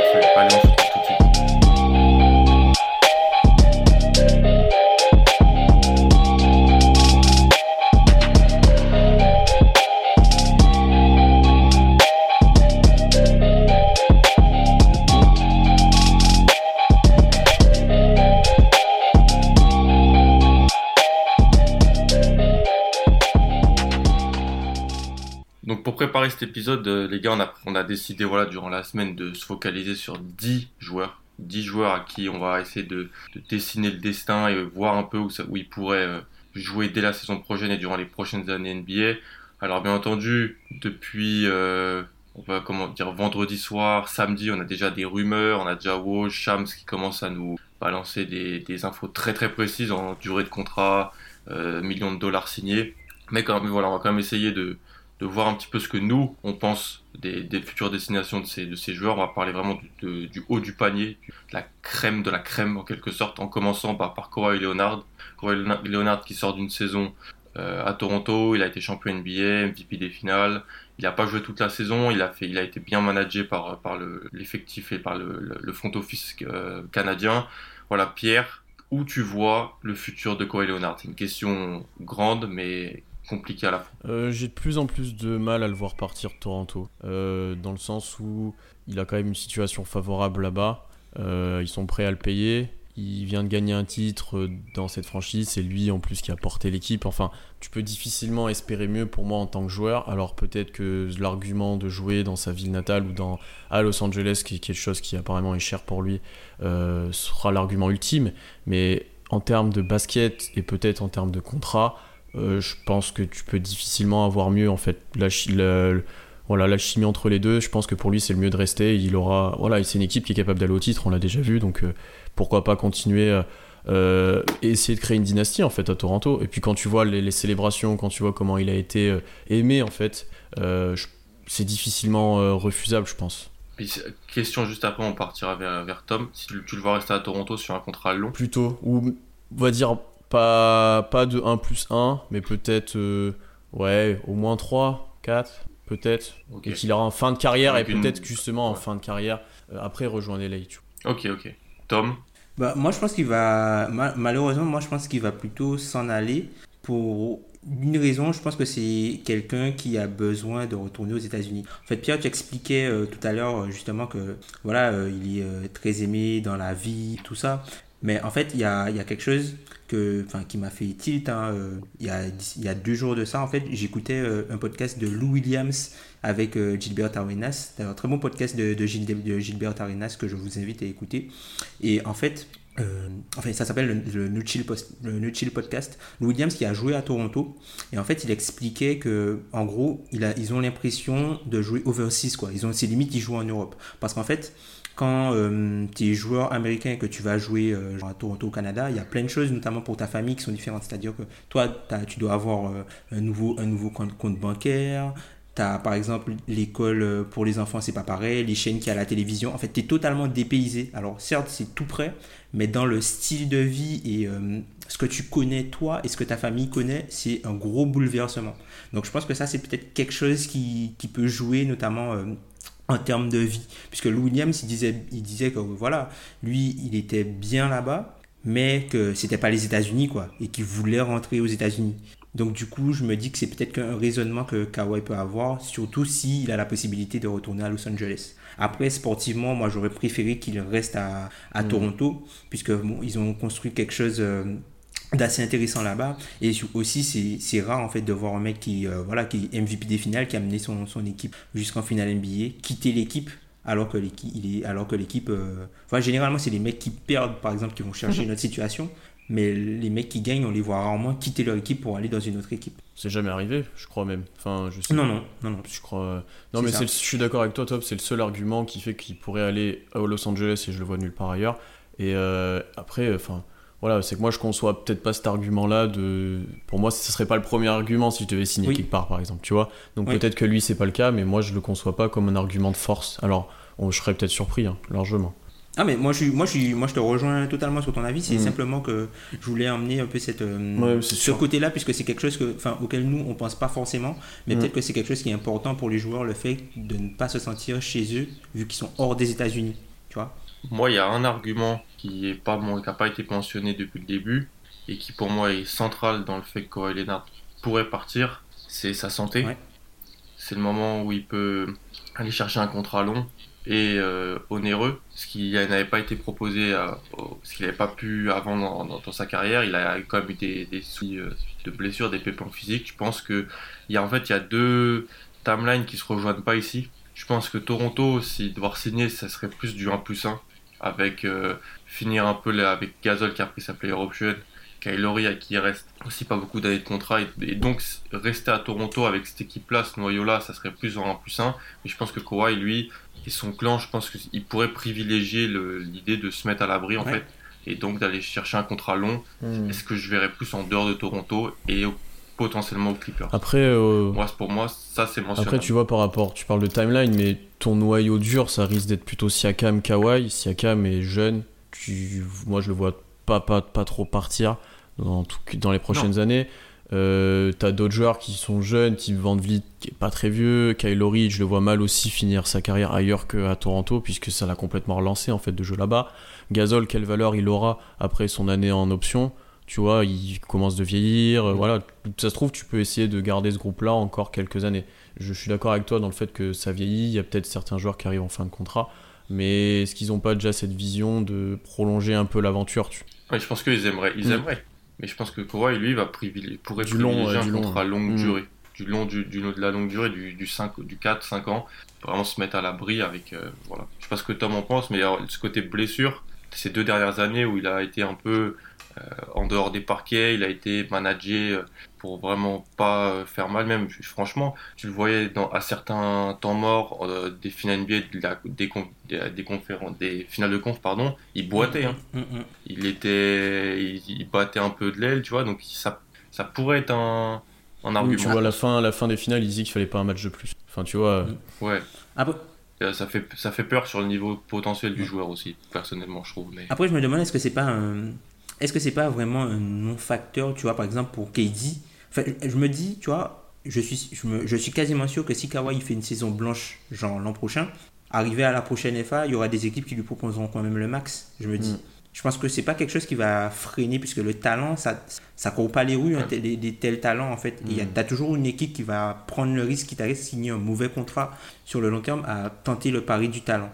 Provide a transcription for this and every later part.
Parfait, parfait. Préparer cet épisode, euh, les gars, on a, décidé voilà, durant la semaine de se focaliser sur 10 joueurs. 10 joueurs à qui on va essayer de, de dessiner le destin et voir un peu où, ils pourraient euh, jouer dès la saison prochaine et durant les prochaines années NBA. Alors bien entendu, depuis euh, on va comment dire vendredi soir, samedi, on a déjà des rumeurs, on a déjà Woj, Shams qui commencent à nous balancer des, infos très très précises en durée de contrat, millions de dollars signés. Mais quand même, voilà, on va quand même essayer de, de voir un petit peu ce que nous, on pense des, futures destinations de ces, joueurs. On va parler vraiment du, haut du panier, de la crème de la crème en quelque sorte, en commençant par, par Kawhi Leonard. Kawhi Leonard- qui sort d'une saison euh, à Toronto, il a été champion NBA, MVP des finales. Il n'a pas joué toute la saison, il a, fait, il a été bien managé par, par le- l'effectif et par le front office euh, canadien. Voilà, Pierre, où tu vois le futur de Kawhi Leonard? C'est une question grande, mais compliquée à. Euh, J'ai de plus en plus de mal à le voir partir de Toronto, euh, dans le sens où il a quand même une situation favorable là-bas. Euh, ils sont prêts à le payer. Il vient de gagner un titre dans cette franchise. C'est lui en plus qui a porté l'équipe. Enfin, tu peux difficilement espérer mieux pour moi en tant que joueur. Alors peut-être que l'argument de jouer dans sa ville natale ou dans, à Los Angeles, qui est quelque chose qui apparemment est cher pour lui, sera l'argument ultime. Mais en termes de basket et peut-être en termes de contrat, euh, je pense que tu peux difficilement avoir mieux en fait. La, voilà la chimie entre les deux je pense que pour lui c'est le mieux de rester. Il aura voilà c'est une équipe qui est capable d'aller au titre on l'a déjà vu donc euh, pourquoi pas continuer euh, euh, et essayer de créer une dynastie en fait à Toronto. Et puis quand tu vois les, les célébrations quand tu vois comment il a été euh, aimé en fait euh, c'est difficilement euh, refusable je pense. Question juste après, on partira vers, vers Tom. Si tu, tu le vois rester à Toronto sur un contrat long, plutôt ou on va dire pas pas de 1 plus 1 mais peut-être euh, ouais au moins 3 4 peut-être et qu'il aura en fin de carrière Avec et une- peut-être justement en fin de carrière euh, après rejoindre tu vois. Ok, ok. Tom, bah, Moi, je pense qu'il va. ma- Malheureusement, moi, je pense qu'il va plutôt s'en aller pour une raison. Je pense que c'est quelqu'un qui a besoin de retourner aux États-Unis. En fait, Pierre, tu expliquais euh, tout à l'heure justement que voilà, euh, il est euh, très aimé dans la vie, tout ça. Mais en fait, il y a, il y a quelque chose qui m'a fait tilt. hein, euh, il, y a, deux jours de ça, en fait, j'écoutais euh, un podcast de Lou Williams avec euh, Gilbert Arenas. C'est un très bon podcast de, Gilbert Arenas que je vous invite à écouter. Et en fait, ça s'appelle le, le, Chill Podcast. Lou Williams qui a joué à Toronto. Et en fait, il expliquait que, en gros, ils ont l'impression de jouer overseas, quoi. Ils ont, c'est limite, ils jouent en Europe. Parce qu'en fait, quand euh, tu es joueur américain et que tu vas jouer euh, à Toronto au Canada, il y a plein de choses, notamment pour ta famille, qui sont différentes. C'est-à-dire que toi, tu dois avoir euh, un nouveau, un nouveau compte, bancaire. As par exemple l'école pour les enfants, c'est pas pareil, les chaînes qu'il y a la télévision. En fait, tu es totalement dépaysé. Alors, certes, c'est tout près, mais dans le style de vie et ce que tu connais toi et ce que ta famille connaît, c'est un gros bouleversement. Donc, je pense que ça, c'est peut-être quelque chose qui, qui peut jouer, notamment. En termes de vie. Puisque Lou Williams, il disait, il disait que voilà, lui, il était bien là-bas, mais que c'était pas les États-Unis, quoi, et qu'il voulait rentrer aux États-Unis. Donc du coup, je me dis que c'est peut-être qu'un raisonnement que Kawhi peut avoir, surtout s'il a la possibilité de retourner à Los Angeles. Après, sportivement, moi j'aurais préféré qu'il reste à, à Toronto, puisque bon, ils ont construit quelque chose euh, d'assez intéressant là-bas. Et aussi, c'est rare en fait de voir un mec qui, euh, voilà, qui est MVP des finales, qui a mené son, son équipe jusqu'en finale NBA, quitter l'équipe alors que l'équipe, il est, alors que l'équipe, euh, enfin généralement c'est les mecs qui perdent par exemple qui vont chercher une autre situation, mais les mecs qui gagnent on les voit rarement quitter leur équipe pour aller dans une autre équipe. C'est jamais arrivé, je crois même. Enfin, je sais non, non, non, non. Je crois. Non, mais je suis d'accord avec toi, Top. C'est le seul argument qui fait qu'il pourrait aller à Los Angeles et je le vois nulle part ailleurs. Et euh, après, enfin, voilà, c'est que moi je conçois peut-être pas cet argument-là de. Pour moi, ce serait pas le premier argument si je devais signer quelque part, par exemple, tu vois. Donc peut-être que lui c'est pas le cas, mais moi je le conçois pas comme un argument de force. Alors, je serais peut-être surpris, hein, largement. Ah mais moi je, moi, je, moi je te rejoins totalement sur ton avis, c'est mm. simplement que je voulais emmener un peu cette, euh, ce côté-là, puisque c'est quelque chose que, auquel nous on pense pas forcément, mais mm. peut-être que c'est quelque chose qui est important pour les joueurs, le fait de ne pas se sentir chez eux, vu qu'ils sont hors des États-Unis, tu vois. Moi il y a un argument qui n'a pas, pas été mentionné depuis le début, et qui pour moi est central dans le fait que Kawhi Leonard pourrait partir, c'est sa santé. C'est le moment où il peut aller chercher un contrat long et euh, onéreux, ce qui n'avait pas été proposé, ce qu'il n'avait pas pu avant dans, sa carrière. Il a quand même eu des, des soucis euh, de blessures, des pépins physiques. Je pense que il y a en fait il y a deux timelines qui se rejoignent pas ici. Je pense que Toronto, s'il devoir signer, ça serait plus du 1 plus 1 avec euh, finir un peu là, avec Gasol qui a pris sa player option Kylori à qui il reste aussi pas beaucoup d'années de contrat et, donc rester à Toronto avec cette équipe-là, ce noyau-là, ça serait plus en 1 plus 1. Mais je pense que Kawhi, lui, et son clan, je pense qu'il pourrait privilégier l'idée de se mettre à l'abri en fait et donc d'aller chercher un contrat long. Hmm. Est-ce que je verrais plus en dehors de Toronto et potentiellement au Clippers Après, euh, moi, pour moi, ça c'est mentionné. Après, tu vois par rapport, tu parles de timeline, mais ton noyau dur, ça risque d'être plutôt Siakam, Kawhi. Siakam est jeune, tu... moi je le vois pas, pas, pas trop partir dans, tout, dans les prochaines années. Euh, t'as d'autres joueurs qui sont jeunes, type Van Vliet qui est pas très vieux, Kyle je le vois mal aussi finir sa carrière ailleurs qu'à Toronto puisque ça l'a complètement relancé en fait de jeu là-bas. Gasol, quelle valeur il aura après son année en option? Tu vois, il commence de vieillir, euh, voilà. Ça se trouve, tu peux essayer de garder ce groupe-là encore quelques années. Je suis d'accord avec toi dans le fait que ça vieillit, il y a peut-être certains joueurs qui arrivent en fin de contrat, mais est-ce qu'ils n'ont pas déjà cette vision de prolonger un peu l'aventure je pense qu'ils aimeraient. Ils mm. aimeraient. Mais je pense que Kawhi, lui, va privilégier, pourrait du privilégier long, un du contrat longue mm. durée. Du long, du, du, de la longue durée, du, du, 5, du 4, 5 ans. Vraiment se mettre à l'abri avec. Euh, voilà. Je sais pas ce que Tom en pense, mais ce côté blessure, ces deux dernières années où il a été un peu en dehors des parquets, il a été managé euh, pour vraiment pas euh, faire mal. Même franchement, tu le voyais dans, à certains temps morts des finales NBA, des, des, conférences, des finales de conf, pardon, il boitait. Hein. Mm, mm, mm. Il était, il, battait un peu de l'aile, tu vois. Donc ça, ça pourrait être un, un argument. tu vois, à la fin, la fin des finales, il disait qu'il fallait pas un match de plus. Enfin, tu vois. Ouais. Ah ça fait, ça fait peur sur le niveau potentiel du joueur aussi, personnellement, je trouve. Mais... Après, je me demande, est-ce que c'est pas un, est-ce que c'est pas vraiment un non-facteur, tu vois, par exemple pour KD enfin, Je me dis, tu vois, je suis, je, suis quasiment sûr que si Kawhi fait une saison blanche, genre l'an prochain, arrivé à la prochaine FA, il y aura des équipes qui lui proposeront quand même le max, je me dis. Mm. Je pense que c'est pas quelque chose qui va freiner, puisque le talent, ça ça court pas les rues, hein, des, tels talents, en fait. Il y a, mm. as toujours une équipe qui va prendre le risque, qui t'arrive signer un mauvais contrat sur le long terme, à tenter le pari du talent.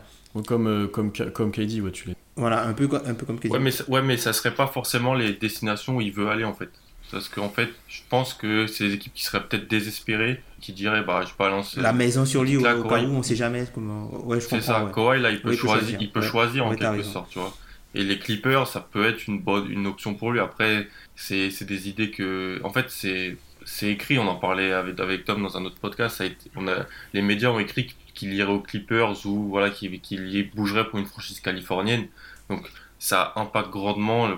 Comme, euh, comme, comme KD, ouais, tu l'es. Voilà, un peu, un peu comme Ouais mais, ouais, mais ça serait pas forcément les destinations où il veut aller en fait. Parce qu'en fait, je pense que c'est des équipes qui seraient peut-être désespérées, qui diraient bah je balance. La maison sur lui au, cas où on sait jamais comment. Ouais, C'est ça, ouais. Kawhi là il peut choisir, il peut choisir en quelque sorte, tu vois. Et les Clippers, ça peut être une bonne une option pour lui. Après, c'est des idées que. En fait, c'est c'est écrit, on en parlait avec, avec Tom dans un autre podcast. Ça a été, on a, les médias ont écrit qu'il irait aux Clippers ou voilà, qu'il y bougerait pour une franchise californienne. Donc ça impacte grandement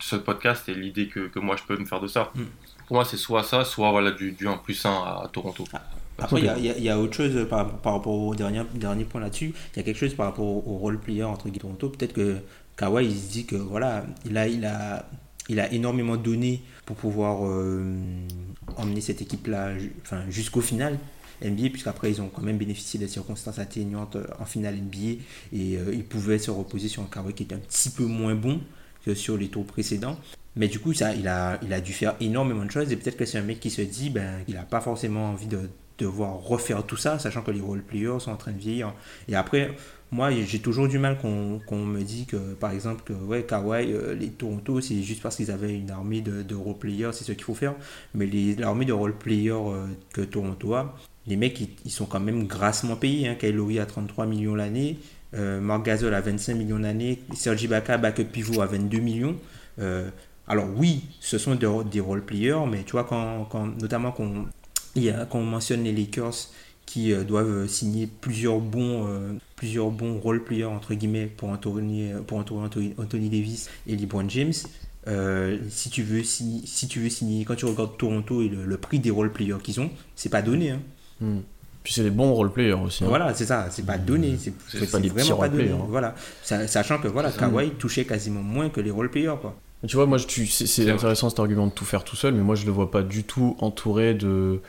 ce podcast et l'idée que, que, moi je peux me faire de ça. Mm. Pour moi, c'est soit ça, soit voilà, du, du 1 plus 1 à, Toronto. Ah, après, il y, y, a autre chose par, par rapport au dernier, dernier point là-dessus. Il y a quelque chose par rapport au, role player entre Toronto. Peut-être que Kawhi il se dit que voilà, il a, il a, il a énormément donné pour pouvoir euh, emmener cette équipe-là enfin, jusqu'au final. NBA, puisqu'après ils ont quand même bénéficié des circonstances atteignantes euh, en finale NBA et euh, ils pouvaient se reposer sur un Kawhi qui était un petit peu moins bon que sur les tours précédents. Mais du coup, ça, il, a, il a dû faire énormément de choses et peut-être que c'est un mec qui se dit ben, qu'il n'a pas forcément envie de devoir refaire tout ça, sachant que les role-players sont en train de vieillir. Et après, moi, j'ai toujours du mal qu'on me dit que, par exemple, que ouais, Kawhi, euh, les Toronto, c'est juste parce qu'ils avaient une armée de, de role-players, c'est ce qu'il faut faire. Mais l'armée de role-players euh, que Toronto a, les mecs, ils, sont quand même grassement payés. Hein. Kyle Lowry a 33 millions l'année, euh, Mark Gasol a 25 millions l'année, Sergi Ibaka, backup pivot, a 22 millions. Euh, alors oui, ce sont des, des role-players, mais tu vois, quand, quand notamment quand, on mentionne les Lakers qui euh, doivent signer plusieurs bons, plusieurs bons role-players entre guillemets pour entourer, pour entourer Anthony, Davis et LeBron James. Si tu veux si, si, tu veux signer quand tu regardes Toronto et le, prix des role-players qu'ils ont, c'est pas donné. Hein. Hmm. Puis c'est des bons role-players aussi. Hein. Voilà, c'est ça, c'est pas donné. C'est pas des vraiment pas donné. Hein. Voilà. Sachant que voilà, Kawhi touchait quasiment moins que les role-players. Quoi. Tu vois, moi, c'est intéressant cet argument de tout faire tout seul, mais moi je le vois pas du tout entouré de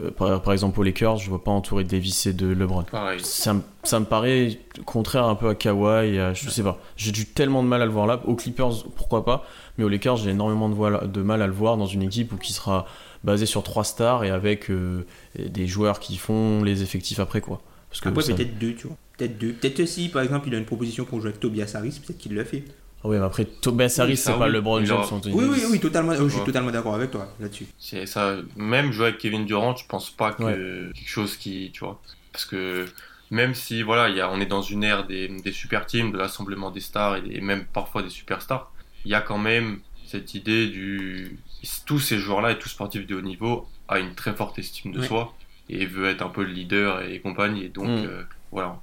euh, par, exemple, aux Lakers, je vois pas entouré de Davis et de LeBron. Ça, ça, me paraît contraire un peu à Kawhi. Et je sais pas. J'ai du tellement de mal à le voir là. Aux Clippers, pourquoi pas. Mais aux Lakers, j'ai énormément de, de, mal à le voir dans une équipe où qui sera basée sur trois stars et avec euh, des joueurs qui font les effectifs après quoi. Parce que après, peut-être deux, tu vois. Peut-être deux. Peut-être aussi, par exemple, il a une proposition pour jouer avec Tobias Harris, peut-être qu'il le fait. Ah oui, mais après, Tobias Harris, c'est pas LeBron James. Oui, oui, oui, totalement, je suis totalement d'accord avec toi là-dessus. C'est ça. Même jouer avec Kevin Durant, je pense pas que quelque chose qui, tu vois, parce que même si voilà, y a, on est dans une ère des, des super teams, de l'assemblement des stars et, même parfois des superstars, il y a quand même cette idée du tous ces joueurs-là et tous sportifs de haut niveau a une très forte estime de soi et veut être un peu le leader et compagnie. Et donc mm. euh, voilà.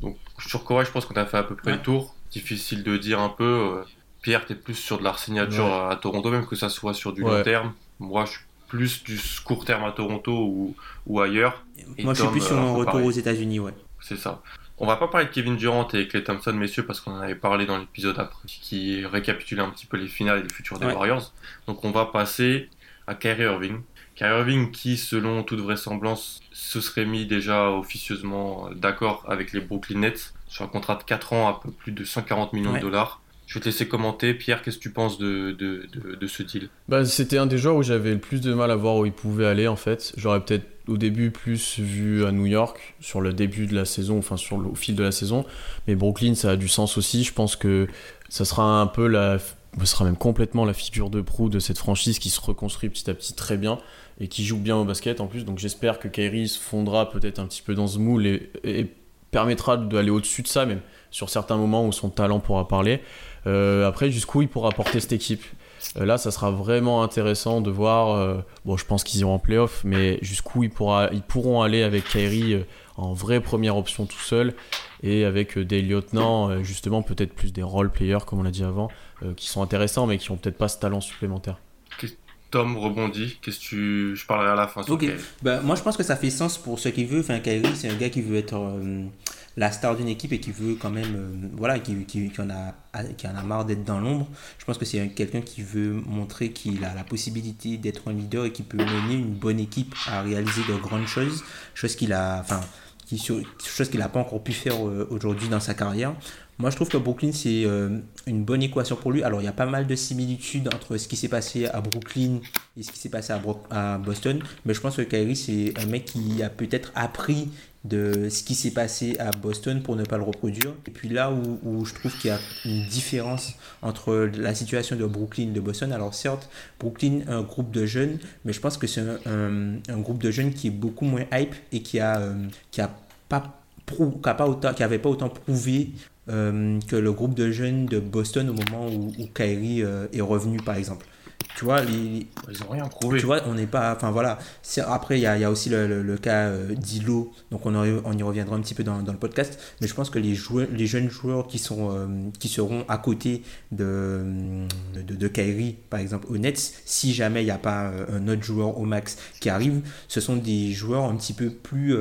Donc sur Corée, je pense qu'on a fait à peu près le tour difficile de dire un peu. Euh, Pierre, tu es plus sur de la signature à Toronto, même que ça soit sur du long terme. Moi, je suis plus du court terme à Toronto ou, ou ailleurs. Moi, je suis plus sur mon retour aux États-Unis, ouais. C'est ça. On va pas parler de Kevin Durant et Clay Thompson, messieurs, parce qu'on en avait parlé dans l'épisode après, qui récapitulait un petit peu les finales et les futurs des Warriors. Donc, on va passer à Kyrie Irving. Kyrie Irving, qui, selon toute vraisemblance, se serait mis déjà officieusement d'accord avec les Brooklyn Nets sur un contrat de 4 ans à peu plus de 140 millions de dollars. Je vais te laisser commenter. Pierre, qu'est-ce que tu penses de, de, de, ce deal? Bah, C'était un des joueurs où j'avais le plus de mal à voir où il pouvait aller en fait. J'aurais peut-être au début plus vu à New York sur le début de la saison, enfin sur le, au fil de la saison. Mais Brooklyn, ça a du sens aussi. Je pense que ça sera un peu la, ça sera même complètement la figure de proue de cette franchise qui se reconstruit petit à petit très bien et qui joue bien au basket en plus. Donc j'espère que Kyrie se fondra peut-être un petit peu dans ce moule et, et permettra d'aller au-dessus de ça, même sur certains moments où son talent pourra parler. Euh, après, jusqu'où il pourra porter cette équipe? Là, ça sera vraiment intéressant de voir. Euh, bon, je pense qu'ils iront en playoff, mais jusqu'où ils, pourront aller avec Kyrie en vraie première option tout seul et avec des lieutenants, justement, peut-être plus des role players, comme on l'a dit avant, qui sont intéressants, mais qui n'ont peut-être pas ce talent supplémentaire. Tom rebondit. Qu'est-ce que tu. Je parlerai à la fin. Ok. Ben, moi, je pense que ça fait sens pour ce qu'il veut. Enfin, Kyrie, c'est un gars qui veut être la star d'une équipe et qui veut quand même, euh, voilà, qui, qui, en a, qui en a marre d'être dans l'ombre. Je pense que c'est quelqu'un qui veut montrer qu'il a la possibilité d'être un leader et qui peut mener une bonne équipe à réaliser de grandes choses, chose qu'il a, enfin, qui, chose qu'il n'a pas encore pu faire euh, aujourd'hui dans sa carrière. Moi, je trouve que Brooklyn, c'est euh, une bonne équation pour lui. Alors, il y a pas mal de similitudes entre ce qui s'est passé à Brooklyn et ce qui s'est passé à, Boston. Mais je pense que Kyrie, c'est un mec qui a peut-être appris de ce qui s'est passé à Boston pour ne pas le reproduire. Et puis là où, je trouve qu'il y a une différence entre la situation de Brooklyn et de Boston, alors certes, Brooklyn un groupe de jeunes, mais je pense que c'est un, groupe de jeunes qui est beaucoup moins hype et qui a, euh, qui a pas qui pas autant, qui avait pas autant prouvé euh, que le groupe de jeunes de Boston au moment où, où Kyrie euh, est revenu par exemple. Tu vois, les, ils ont rien prouvé. Tu vois, on n'est pas. Enfin voilà. Après, il y a, y a, aussi le, le, cas euh, d'Ilo, donc on, on, y reviendra un petit peu dans, dans, le podcast. Mais je pense que les, joueurs, les jeunes joueurs qui, sont, qui seront à côté de, de, de, Kyrie, par exemple, au Nets, si jamais il n'y a pas un autre joueur au max qui arrive, ce sont des joueurs un petit peu plus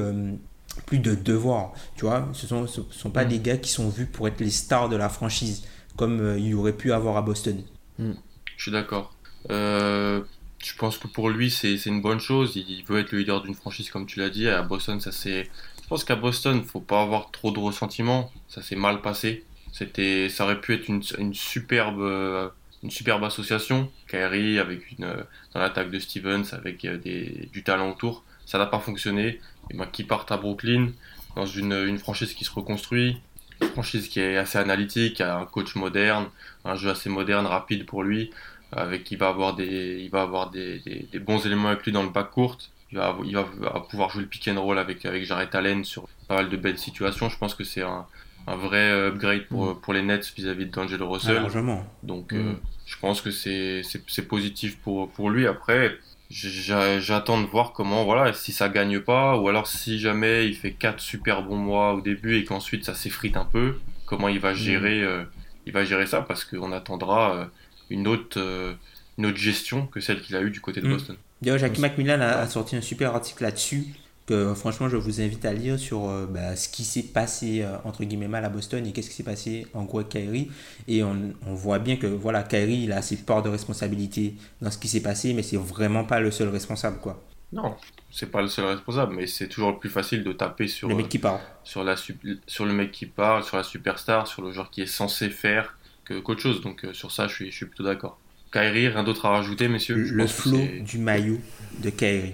plus de devoir, tu vois. Ce sont, ce sont pas mm. des gars qui sont vus pour être les stars de la franchise, comme il y aurait pu avoir à Boston. Mm. Je suis d'accord. Euh, je pense que pour lui, c'est une bonne chose. Il veut être le leader d'une franchise, comme tu l'as dit. À Boston, ça c'est. Je pense qu'à Boston, faut pas avoir trop de ressentiment. Ça s'est mal passé. C'était, ça aurait pu être une, une superbe, euh, une superbe association. Kyrie avec une, euh, dans l'attaque de Stevens avec euh, des, du talent autour. Ça n'a pas fonctionné. Et ben, qui partent à Brooklyn dans une, une franchise qui se reconstruit, une franchise qui est assez analytique, qui a un coach moderne, un jeu assez moderne, rapide pour lui, avec il va avoir des, il va avoir des, des, des bons éléments avec lui dans le back court. Il va, il va pouvoir jouer le pick and roll avec, avec Jarrett Allen sur pas mal de belles situations. Je pense que c'est un, un vrai upgrade pour, Mm. pour les Nets vis-à-vis d'Angelo Ah, Russell. largement. Donc Mm. euh, je pense que c'est positif pour, pour lui. Après, j'attends de voir comment, voilà, si ça gagne pas, ou alors si jamais il fait quatre super bons mois au début et qu'ensuite ça s'effrite un peu, comment il va gérer, euh, il va gérer ça parce qu'on attendra euh, une autre, euh, une autre gestion que celle qu'il a eue du côté de Mm. Boston. D'ailleurs, Jackie Macmillan a, a sorti un super article là-dessus que franchement je vous invite à lire sur euh, bah, ce qui s'est passé euh, entre guillemets mal à Boston et qu'est-ce qui s'est passé en gros avec Kyrie. Et on, on voit bien que voilà Kyrie il a ses parts de responsabilité dans ce qui s'est passé mais c'est vraiment pas le seul responsable quoi. Non, c'est pas le seul responsable, mais c'est toujours le plus facile de taper sur, le euh, mec qui parle sur, la, sur le mec qui parle, sur la superstar, sur le joueur qui est censé faire que qu'autre chose. Donc euh, sur ça, je suis, je suis plutôt d'accord. Kyrie, rien d'autre à rajouter, messieurs? Je le c'est- du maillot de Kyrie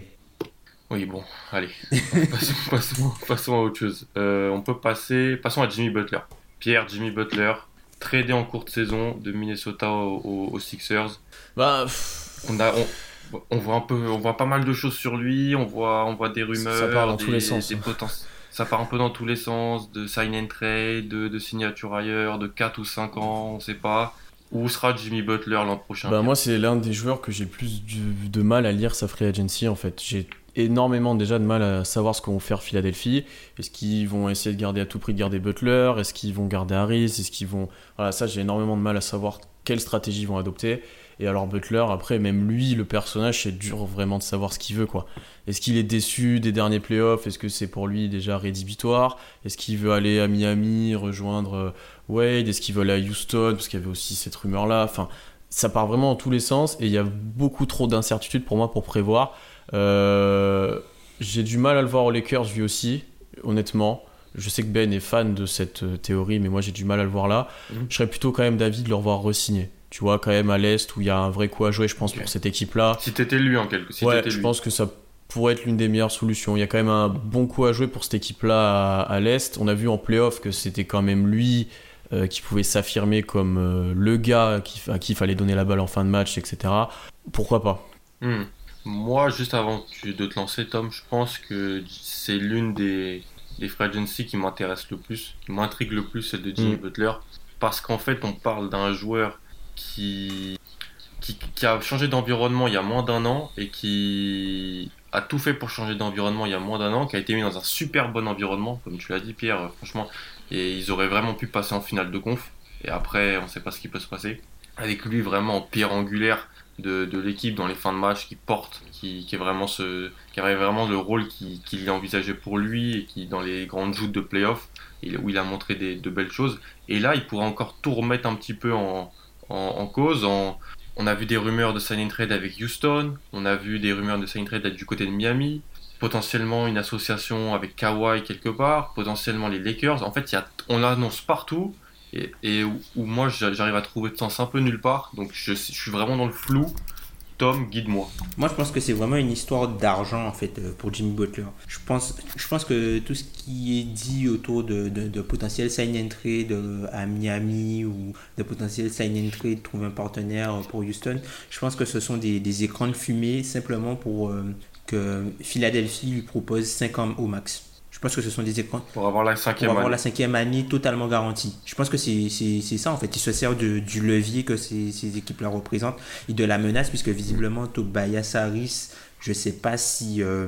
Oui, bon, allez. passons, passons- passons à autre chose. Euh, on peut passer... Passons à Jimmy Butler. Pierre, Jimmy Butler, tradé en courte saison de Minnesota aux, aux- aux Sixers. Bah, pff, On a... On... on voit un peu, on voit pas mal de choses sur lui. On voit, on voit des rumeurs, Ça part dans des- tous les sens. des poten- Ça part un peu dans tous les sens, de sign and trade, de, de signature ailleurs, de 4 ou 5 ans, on sait pas. Où sera Jimmy Butler l'an prochain Bah moi c'est l'un des joueurs que j'ai plus de, de mal à lire sa free agency en fait. J'ai énormément déjà de mal à savoir ce qu'ont faire Philadelphie. Est-ce qu'ils vont essayer de garder à tout prix de garder Butler? Est-ce qu'ils vont garder Harris? Est-ce qu'ils vont voilà ça j'ai énormément de mal à savoir quelle stratégie ils vont adopter. Et alors Butler après même lui le personnage c'est dur vraiment de savoir ce qu'il veut quoi. Est-ce qu'il est déçu des derniers playoffs? Est-ce que c'est pour lui déjà rédhibitoire? Est-ce qu'il veut aller à Miami rejoindre euh, Wade? Est-ce qu'il veut aller à Houston? Parce qu'il y avait aussi cette rumeur là. Enfin ça part vraiment dans tous les sens et il y a beaucoup trop d'incertitudes pour moi pour prévoir. Euh, J'ai du mal à le voir aux Lakers lui aussi, honnêtement. Je sais que Ben est fan de cette euh, théorie, mais moi j'ai du mal à le voir là. Mhm. Je serais plutôt quand même d'avis de le revoir re-signer. Tu vois, quand même à l'Est où il y a un vrai coup à jouer, je pense, pour cette équipe-là. Si t'étais lui en quelque si ouais, je lui. pense que ça pourrait être l'une des meilleures solutions. Il y a quand même un bon coup à jouer pour cette équipe-là à, à l'Est. On a vu en playoff que c'était quand même lui euh, qui pouvait s'affirmer comme euh, le gars qui, à qui il fallait donner la balle en fin de match, etc. Pourquoi pas? Hmm. Moi, juste avant de te lancer, Tom, je pense que c'est l'une des, des free agency qui m'intéresse le plus, qui m'intrigue le plus, celle de Jimmy Mm. Butler. Parce qu'en fait, on parle d'un joueur qui, qui, qui a changé d'environnement il y a moins d'un an et qui a tout fait pour changer d'environnement il y a moins d'un an, qui a été mis dans un super bon environnement, comme tu l'as dit, Pierre, euh, franchement. Et ils auraient vraiment pu passer en finale de conf. Et après, on sait pas ce qui peut se passer. Avec lui vraiment en pierre angulaire de, l'équipe dans les fins de match qui porte, qui, qui est vraiment ce, qui avait vraiment le rôle qu'il a envisagé pour lui et qui dans les grandes joutes de playoff où il a montré des, de belles choses. Et là, il pourra encore tout remettre un petit peu en, en, cause. On a vu des rumeurs de sign and trade avec Houston, on a vu des rumeurs de sign and trade du côté de Miami, potentiellement une association avec Kawhi quelque part, potentiellement les Lakers. En fait, y a, on l'annonce partout et, où, moi j'a- j'arrive à trouver de sens un peu nulle part. Donc je, suis vraiment dans le flou. Tom, guide-moi. Moi, je pense que c'est vraiment une histoire d'argent en fait euh, pour Jimmy Butler. Je pense, je pense que tout ce qui est dit autour de, de, de potentiel sign and trade euh, à Miami ou de potentiel sign and trade trouver un partenaire euh, pour Houston, je pense que ce sont des, écrans de fumée simplement pour que Philadelphie lui propose 5 ans au max. Je pense que ce sont des écrans Pour avoir la pour cinquième avoir année. la cinquième année totalement garantie. Je pense que c'est c'est- c'est ça en fait. Il se sert de- du levier que ces, ces équipes-là représentent et de la menace puisque visiblement Tobias Harris, je sais pas si... euh,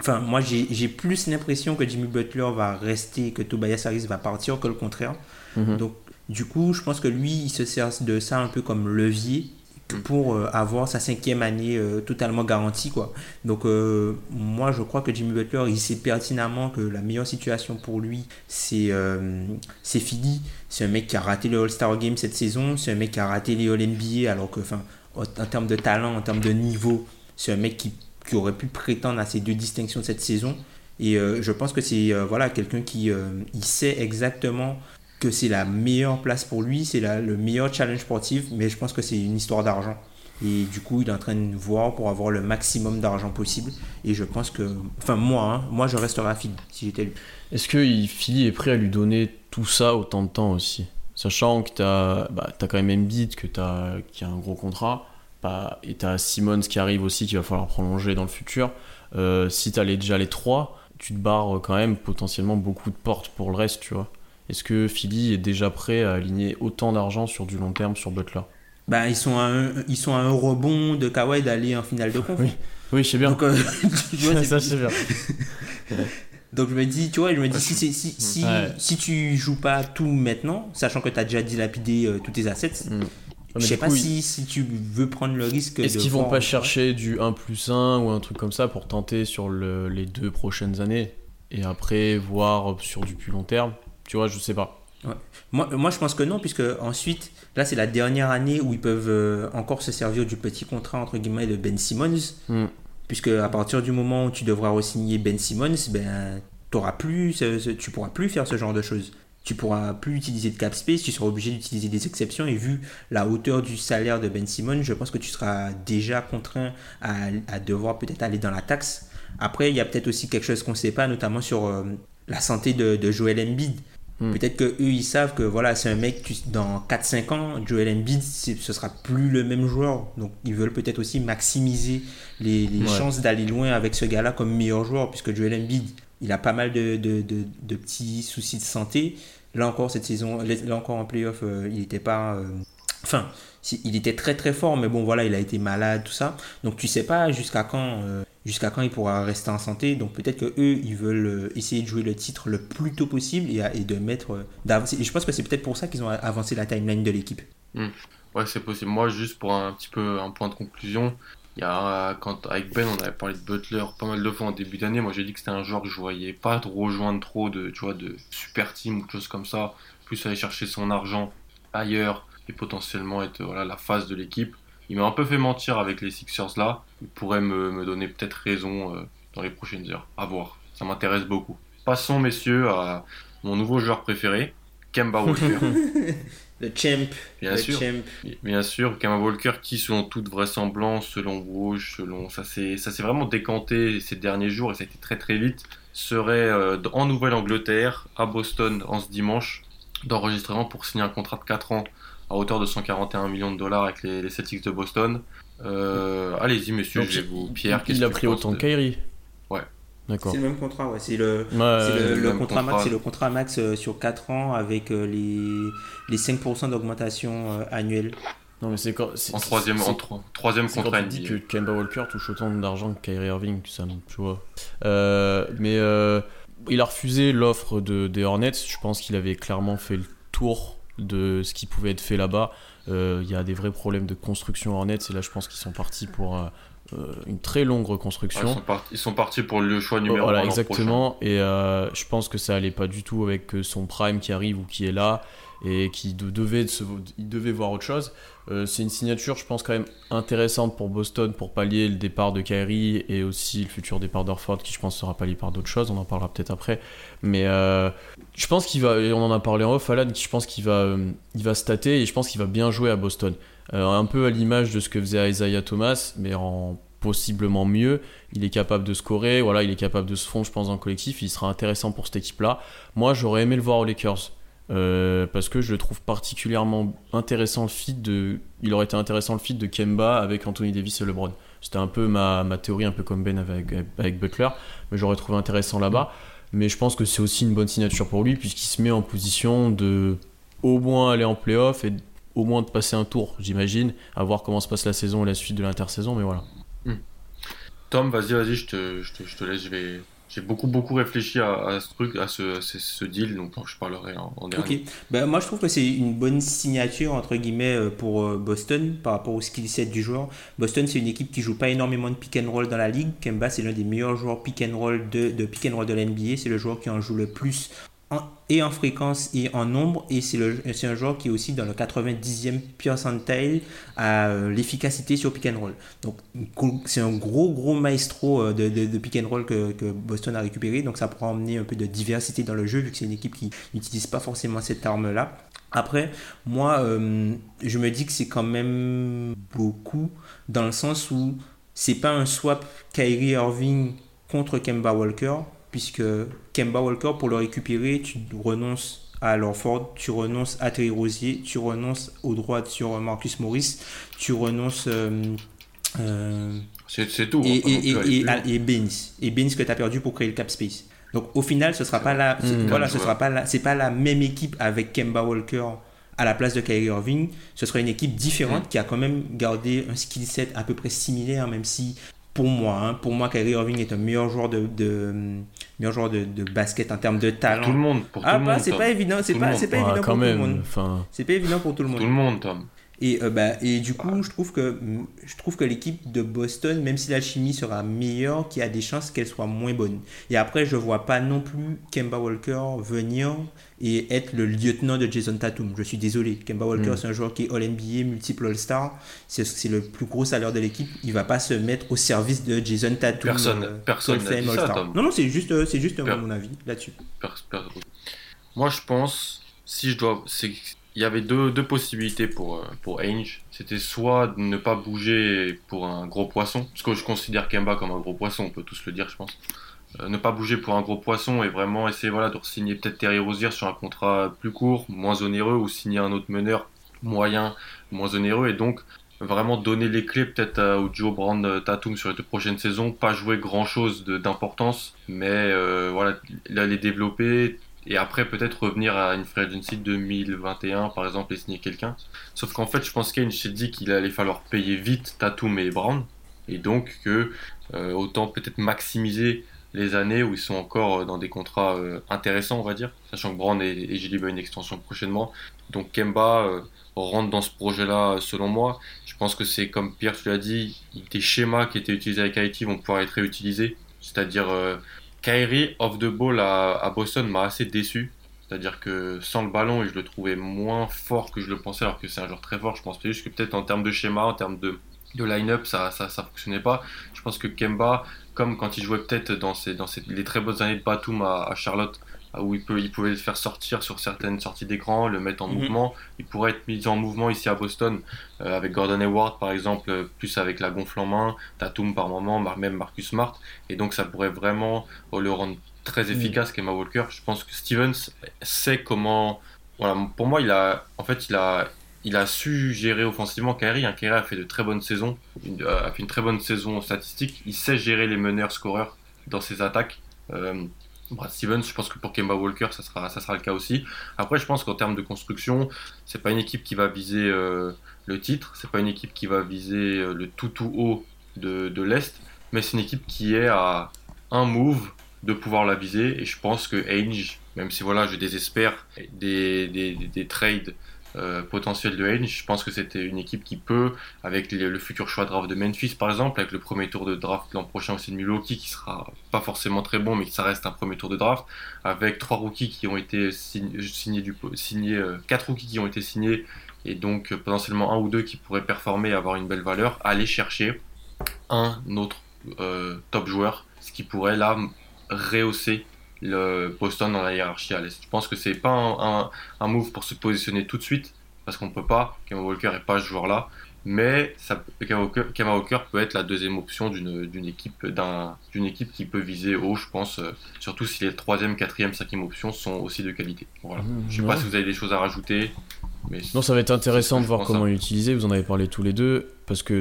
Enfin, moi j'ai j'ai plus l'impression que Jimmy Butler va rester, que Tobias Harris va partir que le contraire. Mhm. Donc du coup, je pense que lui, il se sert de ça un peu comme levier pour euh, avoir sa cinquième année euh, totalement garantie quoi. Donc euh, moi je crois que Jimmy Butler il sait pertinemment que la meilleure situation pour lui c'est euh, c'est Philly. C'est un mec qui a raté le All-Star Game cette saison, c'est un mec qui a raté les All-NBA alors que enfin en, termes de talent, en termes de niveau, c'est un mec qui, qui aurait pu prétendre à ces deux distinctions cette saison. Et je pense que c'est voilà quelqu'un qui il sait exactement que c'est la meilleure place pour lui, c'est le meilleur challenge sportif, mais je pense que c'est une histoire d'argent. Et du coup, il est en train de voir pour avoir le maximum d'argent possible. Et je pense que, enfin moi, hein, moi je resterai à Philly si j'étais lui. Est-ce que Philly est prêt à lui donner tout ça autant de temps aussi? Sachant que tu as, bah, quand même Embiid que as, qui a un gros contrat, bah, et tu as Simmons qui arrive aussi, qu'il va falloir prolonger dans le futur. Euh, si tu as déjà les trois, tu te barres quand même potentiellement beaucoup de portes pour le reste, tu vois. Est-ce que Philly est déjà prêt à aligner autant d'argent sur du long terme sur Butler? Bah, ils, sont à un, ils sont à un rebond de Kawhi d'aller en finale de conf. Oui, oui je sais bien. Donc, euh, ça, je bien. Donc je me dis, tu vois, je me dis, si, si, si, si, tu joues pas tout maintenant, sachant que tu as déjà dilapidé euh, tous tes assets, mm. je sais pas si, si tu veux prendre le risque. Est-ce qu'ils vont pas chercher du 1 plus 1 ou un truc comme ça pour tenter sur le, les deux prochaines années et après voir sur du plus long terme? Tu vois, je sais pas. Moi, moi, je pense que non, puisque ensuite, là, c'est la dernière année où ils peuvent euh, encore se servir du petit contrat, entre guillemets, de Ben Simmons. Mm. Puisque à partir du moment où tu devras re-signer Ben Simmons, ben, auras plus, tu pourras plus faire ce genre de choses. Tu pourras plus utiliser de cap space, tu seras obligé d'utiliser des exceptions. Et vu la hauteur du salaire de Ben Simmons, je pense que tu seras déjà contraint à, devoir peut-être aller dans la taxe. Après, il y a peut-être aussi quelque chose qu'on ne sait pas, notamment sur euh, la santé de, de Joel Embiid. Hmm. Peut-être que eux ils savent que voilà, c'est un mec dans 4-5 ans, Joel Embiid, ce sera plus le même joueur. Donc ils veulent peut-être aussi maximiser les, chances d'aller loin avec ce gars-là comme meilleur joueur, puisque Joel Embiid, il a pas mal de, de, de, petits soucis de santé. Là encore, cette saison, là encore en playoff, euh, il n'était pas. Euh, enfin, il était très très fort, mais bon voilà, il a été malade, tout ça. Donc tu sais pas jusqu'à quand, euh, jusqu'à quand il pourra rester en santé. Donc peut-être que eux, ils veulent euh, essayer de jouer le titre le plus tôt possible et, de mettre, euh. Et je pense que c'est peut-être pour ça qu'ils ont avancé la timeline de l'équipe. Hmm. Ouais, c'est possible. Moi, juste pour un petit peu un point de conclusion, il y a, quand avec Ben, on avait parlé de Butler pas mal de fois en début d'année. Moi, j'ai dit que c'était un joueur que je voyais pas rejoindre trop de, tu vois, de super team ou de choses comme ça. Plus aller chercher son argent ailleurs et potentiellement être voilà, la phase de l'équipe. Il m'a un peu fait mentir avec les Sixers là. Il pourrait me, me donner peut-être raison euh, dans les prochaines heures. À voir. Ça m'intéresse beaucoup. Passons, messieurs, à mon nouveau joueur préféré, Kemba Walker. Le champ. Bien sûr. Bien sûr, Kemba Walker qui, selon toute vraisemblance, selon Woj, selon ça s'est ça s'est vraiment décanté ces derniers jours et ça a été très très vite, serait euh, en Nouvelle-Angleterre, à Boston, en ce dimanche, d'enregistrement pour signer un contrat de 4 ans à hauteur de 141 millions de dollars avec les, Celtics de Boston. Euh, allez-y, monsieur, j'ai vous. Pierre, il a pris autant que Kyrie. Ouais. D'accord. C'est le même contrat, ouais. C'est le, le, contrat, max, c'est le contrat max euh, sur 4 ans avec euh, les, les 5% d'augmentation annuelle. Non, mais c'est quand. En troisième, en troisième contrat quand tu dis que Kemba Walker touche autant d'argent que Kyrie Irving, ça, tu vois. mais il a refusé l'offre de, des Hornets. Je pense qu'il avait clairement fait le tour de ce qui pouvait être fait là-bas. Euh, il y a des vrais problèmes de construction Hornets et là je pense qu'ils sont partis pour euh, euh, une très longue reconstruction. ils, sont partis, pour le choix numéro voilà, exactement. Et je pense que ça allait pas du tout avec son prime qui arrive ou qui est là et qui devait, il devait voir autre chose. Euh, c'est une signature, je pense, quand même intéressante pour Boston pour pallier le départ de Kyrie et aussi le futur départ d'Orford qui, je pense, sera pallié par d'autres choses. On en parlera peut-être après. Mais euh, je pense qu'il va, et on en a parlé en off, Alan, je pense qu'il va, euh, il va stater et je pense qu'il va bien jouer à Boston. un peu à l'image de ce que faisait Isaiah Thomas, mais en possiblement mieux. Il est capable de scorer, voilà, il est capable de se fondre, je pense, dans le collectif. Il sera intéressant pour cette équipe-là. Moi, j'aurais aimé le voir aux Lakers. Euh, parce que je le trouve particulièrement intéressant le fit de il aurait été intéressant le fit de Kemba avec Anthony Davis et LeBron c'était un peu ma, ma, théorie un peu comme Ben avec, avec Butler mais j'aurais trouvé intéressant là-bas mais je pense que c'est aussi une bonne signature pour lui puisqu'il se met en position de au moins aller en playoff et au moins de passer un tour j'imagine à voir comment se passe la saison et la suite de l'intersaison mais voilà hmm. Tom vas-y vas-y je te, je te, je te laisse je vais j'ai beaucoup beaucoup réfléchi à, ce truc, à ce, ce, deal, donc je parlerai en, dernier. Ok, ben, moi je trouve que c'est une bonne signature entre guillemets euh, pour euh, Boston par rapport au skill set du joueur. Boston c'est une équipe qui joue pas énormément de pick and roll dans la ligue. Kemba c'est l'un des meilleurs joueurs pick and roll de, de pick and roll de l'NBA, c'est le joueur qui en joue le plus et en fréquence et en nombre. Et c'est un joueur qui est aussi dans le 90e percentile à euh, l'efficacité sur pick and roll. Donc c'est un gros gros maestro euh, de, pick and roll que, que, Boston a récupéré. Donc ça pourra emmener un peu de diversité dans le jeu vu que c'est une équipe qui n'utilise pas forcément cette arme-là. Après, moi, euh, je me dis que c'est quand même beaucoup dans le sens où c'est pas un swap Kyrie Irving contre Kemba Walker, puisque Kemba Walker, pour le récupérer, tu renonces à Lorford, tu renonces à Terry Rosier, tu renonces au droit sur Marcus Morris, tu renonces. Euh, euh, c'est tout. Et, et, et, et, Benz. que tu as perdu pour créer le cap space. Donc au final, ce sera pas la, mmh. voilà, ce sera pas la, c'est pas la même équipe avec Kemba Walker à la place de Kyrie Irving. Ce sera une équipe différente mmh. qui a quand même gardé un skill set à peu près similaire, même si pour moi, hein, pour moi, Kyrie Irving est un meilleur joueur de, de meilleur joueur de, de, basket en termes de talent. Pour tout le monde, pour tout ah, le monde. C'est pas évident, c'est pas, c'est pas évident pour tout le monde. C'est pas évident pour tout le monde. Tout le monde, Tom. Et, euh, bah, et du coup, je trouve que, je trouve que l'équipe de Boston, même si la chimie sera meilleure, qu'il y a des chances qu'elle soit moins bonne. Et après, je vois pas non plus Kemba Walker venir et être le lieutenant de Jason Tatum. Je suis désolé. Kemba Walker, mm. c'est un joueur qui est All-NBA, multiple All-Star. C'est le plus gros salaire de l'équipe. Il va pas se mettre au service de Jason Tatum. Personne, euh, personne n'a ça, Non, non, c'est juste, euh, c'est juste mon avis là-dessus. Moi, je pense, si je dois, il y avait deux, deux possibilités pour, euh, pour Ainge. C'était soit de ne pas bouger pour un gros poisson, parce que je considère Kemba comme un gros poisson, on peut tous le dire, je pense. Euh, ne pas bouger pour un gros poisson et vraiment essayer voilà, de signer peut-être Terry Rozier sur un contrat plus court, moins onéreux, ou signer un autre meneur moyen, moins onéreux, et donc vraiment donner les clés peut-être au Joe Brand euh, Tatum sur les deux prochaines saisons, pas jouer grand chose d'importance, mais voilà, les développer, et après peut-être revenir à une free agency 2021 par exemple et signer quelqu'un. Sauf qu'en fait je pense qu'il s'est dit qu'il allait falloir payer vite Tatum et Brown et donc que euh, autant peut-être maximiser les années où ils sont encore euh, dans des contrats euh, intéressants on va dire, sachant que Brown et, et Gilly une extension prochainement. Donc Kemba rentre dans ce projet-là selon moi. Je pense que c'est comme Pierre tu l'as dit, des schémas qui étaient utilisés avec Haïti vont pouvoir être réutilisés, c'est-à-dire Kyrie off the ball à, Boston m'a assez déçu. C'est-à-dire que sans le ballon, je le trouvais moins fort que je le pensais, alors que c'est un joueur très fort. Je pense juste que peut-être en termes de schéma, en termes de, line-up, ça, ça, fonctionnait pas. Je pense que Kemba, comme quand il jouait peut-être dans, les très bonnes années de Batum à Charlotte, où il, peut, il pouvait le faire sortir sur certaines sorties d'écran, le mettre en mhm. mouvement. Il pourrait être mis en mouvement ici à Boston euh, avec Gordon Hayward par exemple, plus avec la gonfle en main, Tatum par moment, même Marcus Smart. Et donc ça pourrait vraiment le rendre très mhm. efficace, Kemba Walker. Je pense que Stevens sait comment. Voilà, pour moi, il a, en fait, il a, il a su gérer offensivement Kyrie. Hein, Kyrie a fait de très bonnes saisons, euh, a fait une très bonne saison statistique. Il sait gérer les meneurs scoreurs dans ses attaques. Euh, Stevens, je pense que pour Kemba Walker, ça sera, ça sera le cas aussi. Après, je pense qu'en termes de construction, c'est pas une équipe qui va viser euh, le titre, c'est pas une équipe qui va viser euh, le tout tout haut de, de l'Est, mais c'est une équipe qui est à un move de pouvoir la viser. Et je pense que Ainge, même si voilà, je désespère des, des, des trades euh, potentiel de Ainge. Je pense que c'était une équipe qui peut, avec le futur choix de draft de Memphis par exemple, avec le premier tour de draft l'an prochain aussi de Milwaukee qui sera pas forcément très bon, mais ça reste un premier tour de draft, avec trois rookies qui ont été signés euh, quatre rookies qui ont été signés et donc euh, potentiellement un ou deux qui pourraient performer et avoir une belle valeur, aller chercher un autre top joueur, ce qui pourrait là rehausser le Boston dans la hiérarchie à l'Est. Je pense que c'est pas un, un, move pour se positionner tout de suite, parce qu'on peut pas, Kemba Walker n'est pas ce joueur-là, mais ça, Kemba, Walker, peut être la deuxième option d'une équipe, équipe qui peut viser haut, je pense, euh, surtout si les troisième, quatrième, cinquième options sont aussi de qualité. Voilà. Mmh, je sais pas si vous avez des choses à rajouter. Mais non, ça va être intéressant de voir comment l'utiliser, vous en avez parlé tous les deux, parce que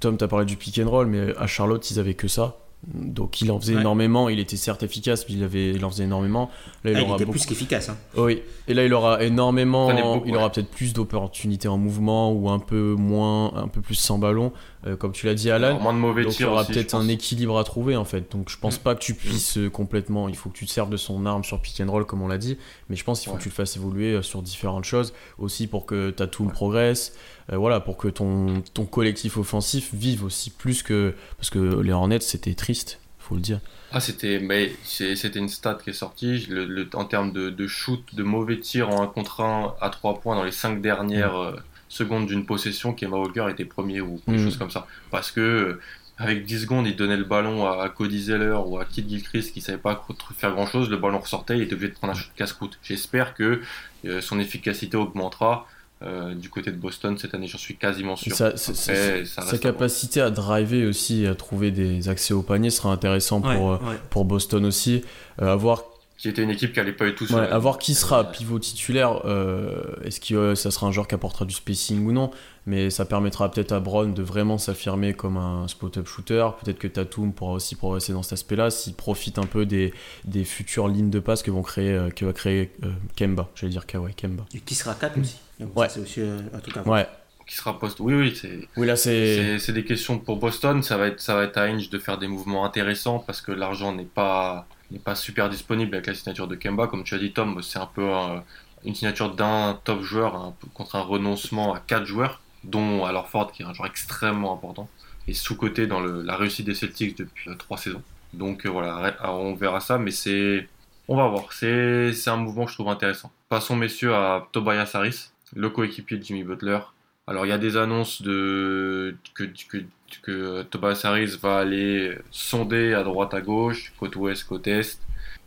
Tom, t'as parlé du pick and roll, mais à Charlotte, ils avaient que ça. Donc il en faisait énormément, il était certes efficace, mais il, avait, il en faisait énormément. Là, il, ah, était plus qu'efficace. Hein. Oui, et là il aura énormément, il aura peut-être plus d'opportunités en mouvement ou un peu moins, un peu plus sans ballon. Euh, comme tu l'as dit Alan. Moins de mauvais donc il y aura peut-être un équilibre à trouver en fait. Donc je pense mm. pas que tu puisses euh, complètement. Il faut que tu te serves de son arme sur pick and roll comme on l'a dit, mais je pense qu'il faut que tu le fasses évoluer euh, sur différentes choses aussi pour que ta tool progresse. Voilà, pour que ton, ton collectif offensif vive aussi plus que parce que les Hornets c'était triste faut le dire. Ah, c'était, mais c'était une stat qui est sortie. Le, en termes de, de, shoot, de mauvais tirs en 1 contre 1 à 3 points dans les 5 dernières mm. euh, secondes d'une possession, Kemba Walker était premier ou quelque mm. chose comme ça. Parce que euh, avec 10 secondes, il donnait le ballon à, Cody Zeller ou à Kid Gilchrist qui savait pas faire grand chose. Le ballon ressortait, il était obligé de prendre un shoot casse-croûte. J'espère que euh, son efficacité augmentera. Euh, du côté de Boston cette année, j'en suis quasiment sûr. sa capacité à driver aussi, à trouver des accès au panier sera intéressant pour, euh, pour Boston aussi. Euh, avoir qui était une équipe qui allait pas être tout seul. Ouais, à voir qui sera pivot titulaire. Euh, est-ce que ça sera un joueur qui apportera du spacing ou non? Mais ça permettra peut-être à Brown de vraiment s'affirmer comme un spot-up shooter. Peut-être que Tatum pourra aussi progresser dans cet aspect-là s'il profite un peu des, des futures lignes de passe que, vont créer, euh, que va créer euh, Kemba. J'allais dire Kawhi Kemba. Et qui sera 4 aussi? Ouais. C'est aussi un truc à Ouais qui sera poste. Oui, oui, c'est. Oui, là, c'est. C'est des questions pour Boston. Ça va être, ça va être à Inge de faire des mouvements intéressants parce que l'argent n'est pas, n'est pas super disponible avec la signature de Kemba. Comme tu as dit, Tom, c'est un peu une signature d'un top joueur contre un renoncement à quatre joueurs, dont alors Ford, qui est un joueur extrêmement important, et sous-côté dans le, la réussite des Celtics depuis euh, trois saisons. Donc euh, voilà, on verra ça, mais c'est. On va voir. C'est un mouvement que je trouve intéressant. Passons, messieurs, à Tobias Harris, le coéquipier de Jimmy Butler. Alors, il y a des annonces de que, que Tobias Harris va aller sonder à droite à gauche, côte ouest, côte est.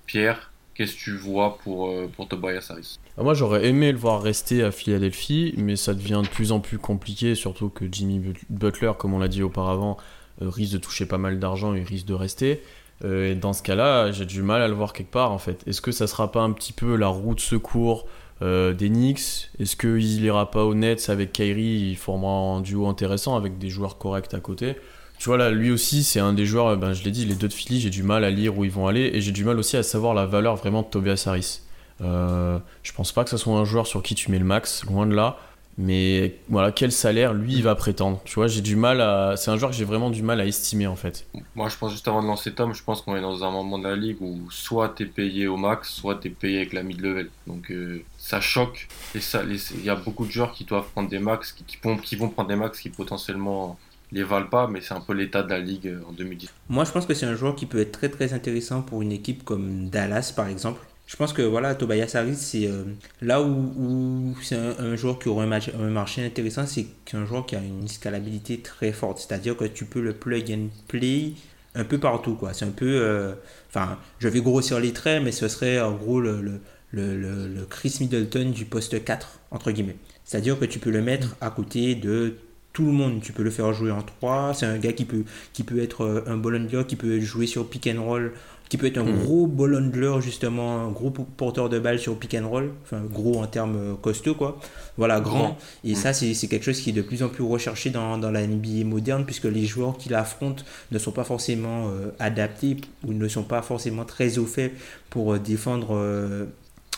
Pierre, qu'est-ce que tu vois pour, euh, pour Tobias Harris? Ah, Moi j'aurais aimé le voir rester à Philadelphie, mais ça devient de plus en plus compliqué, surtout que Jimmy Butler, comme on l'a dit auparavant, euh, risque de toucher pas mal d'argent et risque de rester. Euh, et dans ce cas-là, j'ai du mal à le voir quelque part en fait. Est-ce que ça sera pas un petit peu la roue de secours euh, des Knicks Est-ce qu'il ira pas au Nets avec Kyrie? Il formera un duo intéressant avec des joueurs corrects à côté. Tu vois là, lui aussi, c'est un des joueurs, ben, je l'ai dit, les deux de Philly, j'ai du mal à lire où ils vont aller et j'ai du mal aussi à savoir la valeur vraiment de Tobias Harris. Euh, je pense pas que ce soit un joueur sur qui tu mets le max, loin de là. Mais voilà, quel salaire lui il va prétendre? Tu vois, j'ai du mal à. C'est un joueur que j'ai vraiment du mal à estimer en fait. Moi, je pense juste avant de lancer Tom, je pense qu'on est dans un moment de la ligue où soit t'es payé au max, soit t'es payé avec la mid-level. Donc euh, ça choque. Et ça, il y a beaucoup de joueurs qui doivent prendre des max, qui, vont, prendre des max qui potentiellement les valent pas, mais c'est un peu l'état de la ligue euh, en 2010. Moi, je pense que c'est un joueur qui peut être très très intéressant pour une équipe comme Dallas par exemple je pense que voilà, Tobias Harris, c'est euh, là où, c'est un, joueur qui aura un, marché intéressant, c'est qu'un joueur qui a une scalabilité très forte. C'est-à-dire que tu peux le plug and play un peu partout. quoi. C'est un peu. Euh, enfin, je vais grossir les traits, mais ce serait en gros le, le, Chris Middleton du poste 4, entre guillemets. C'est-à-dire que tu peux le mettre à côté de tout le monde. Tu peux le faire jouer en 3. C'est un gars qui peut, qui peut être euh, un ball qui peut jouer sur pick and roll qui peut être un hmm. gros ball handler justement, un gros porteur de balle sur pick and roll, enfin gros en termes euh, costauds quoi. Voilà, grand. Et hmm. ça, c'est quelque chose qui est de plus en plus recherché dans, dans la NBA moderne, puisque les joueurs qui l'affrontent ne sont pas forcément euh, adaptés ou ne sont pas forcément très au fait pour euh, défendre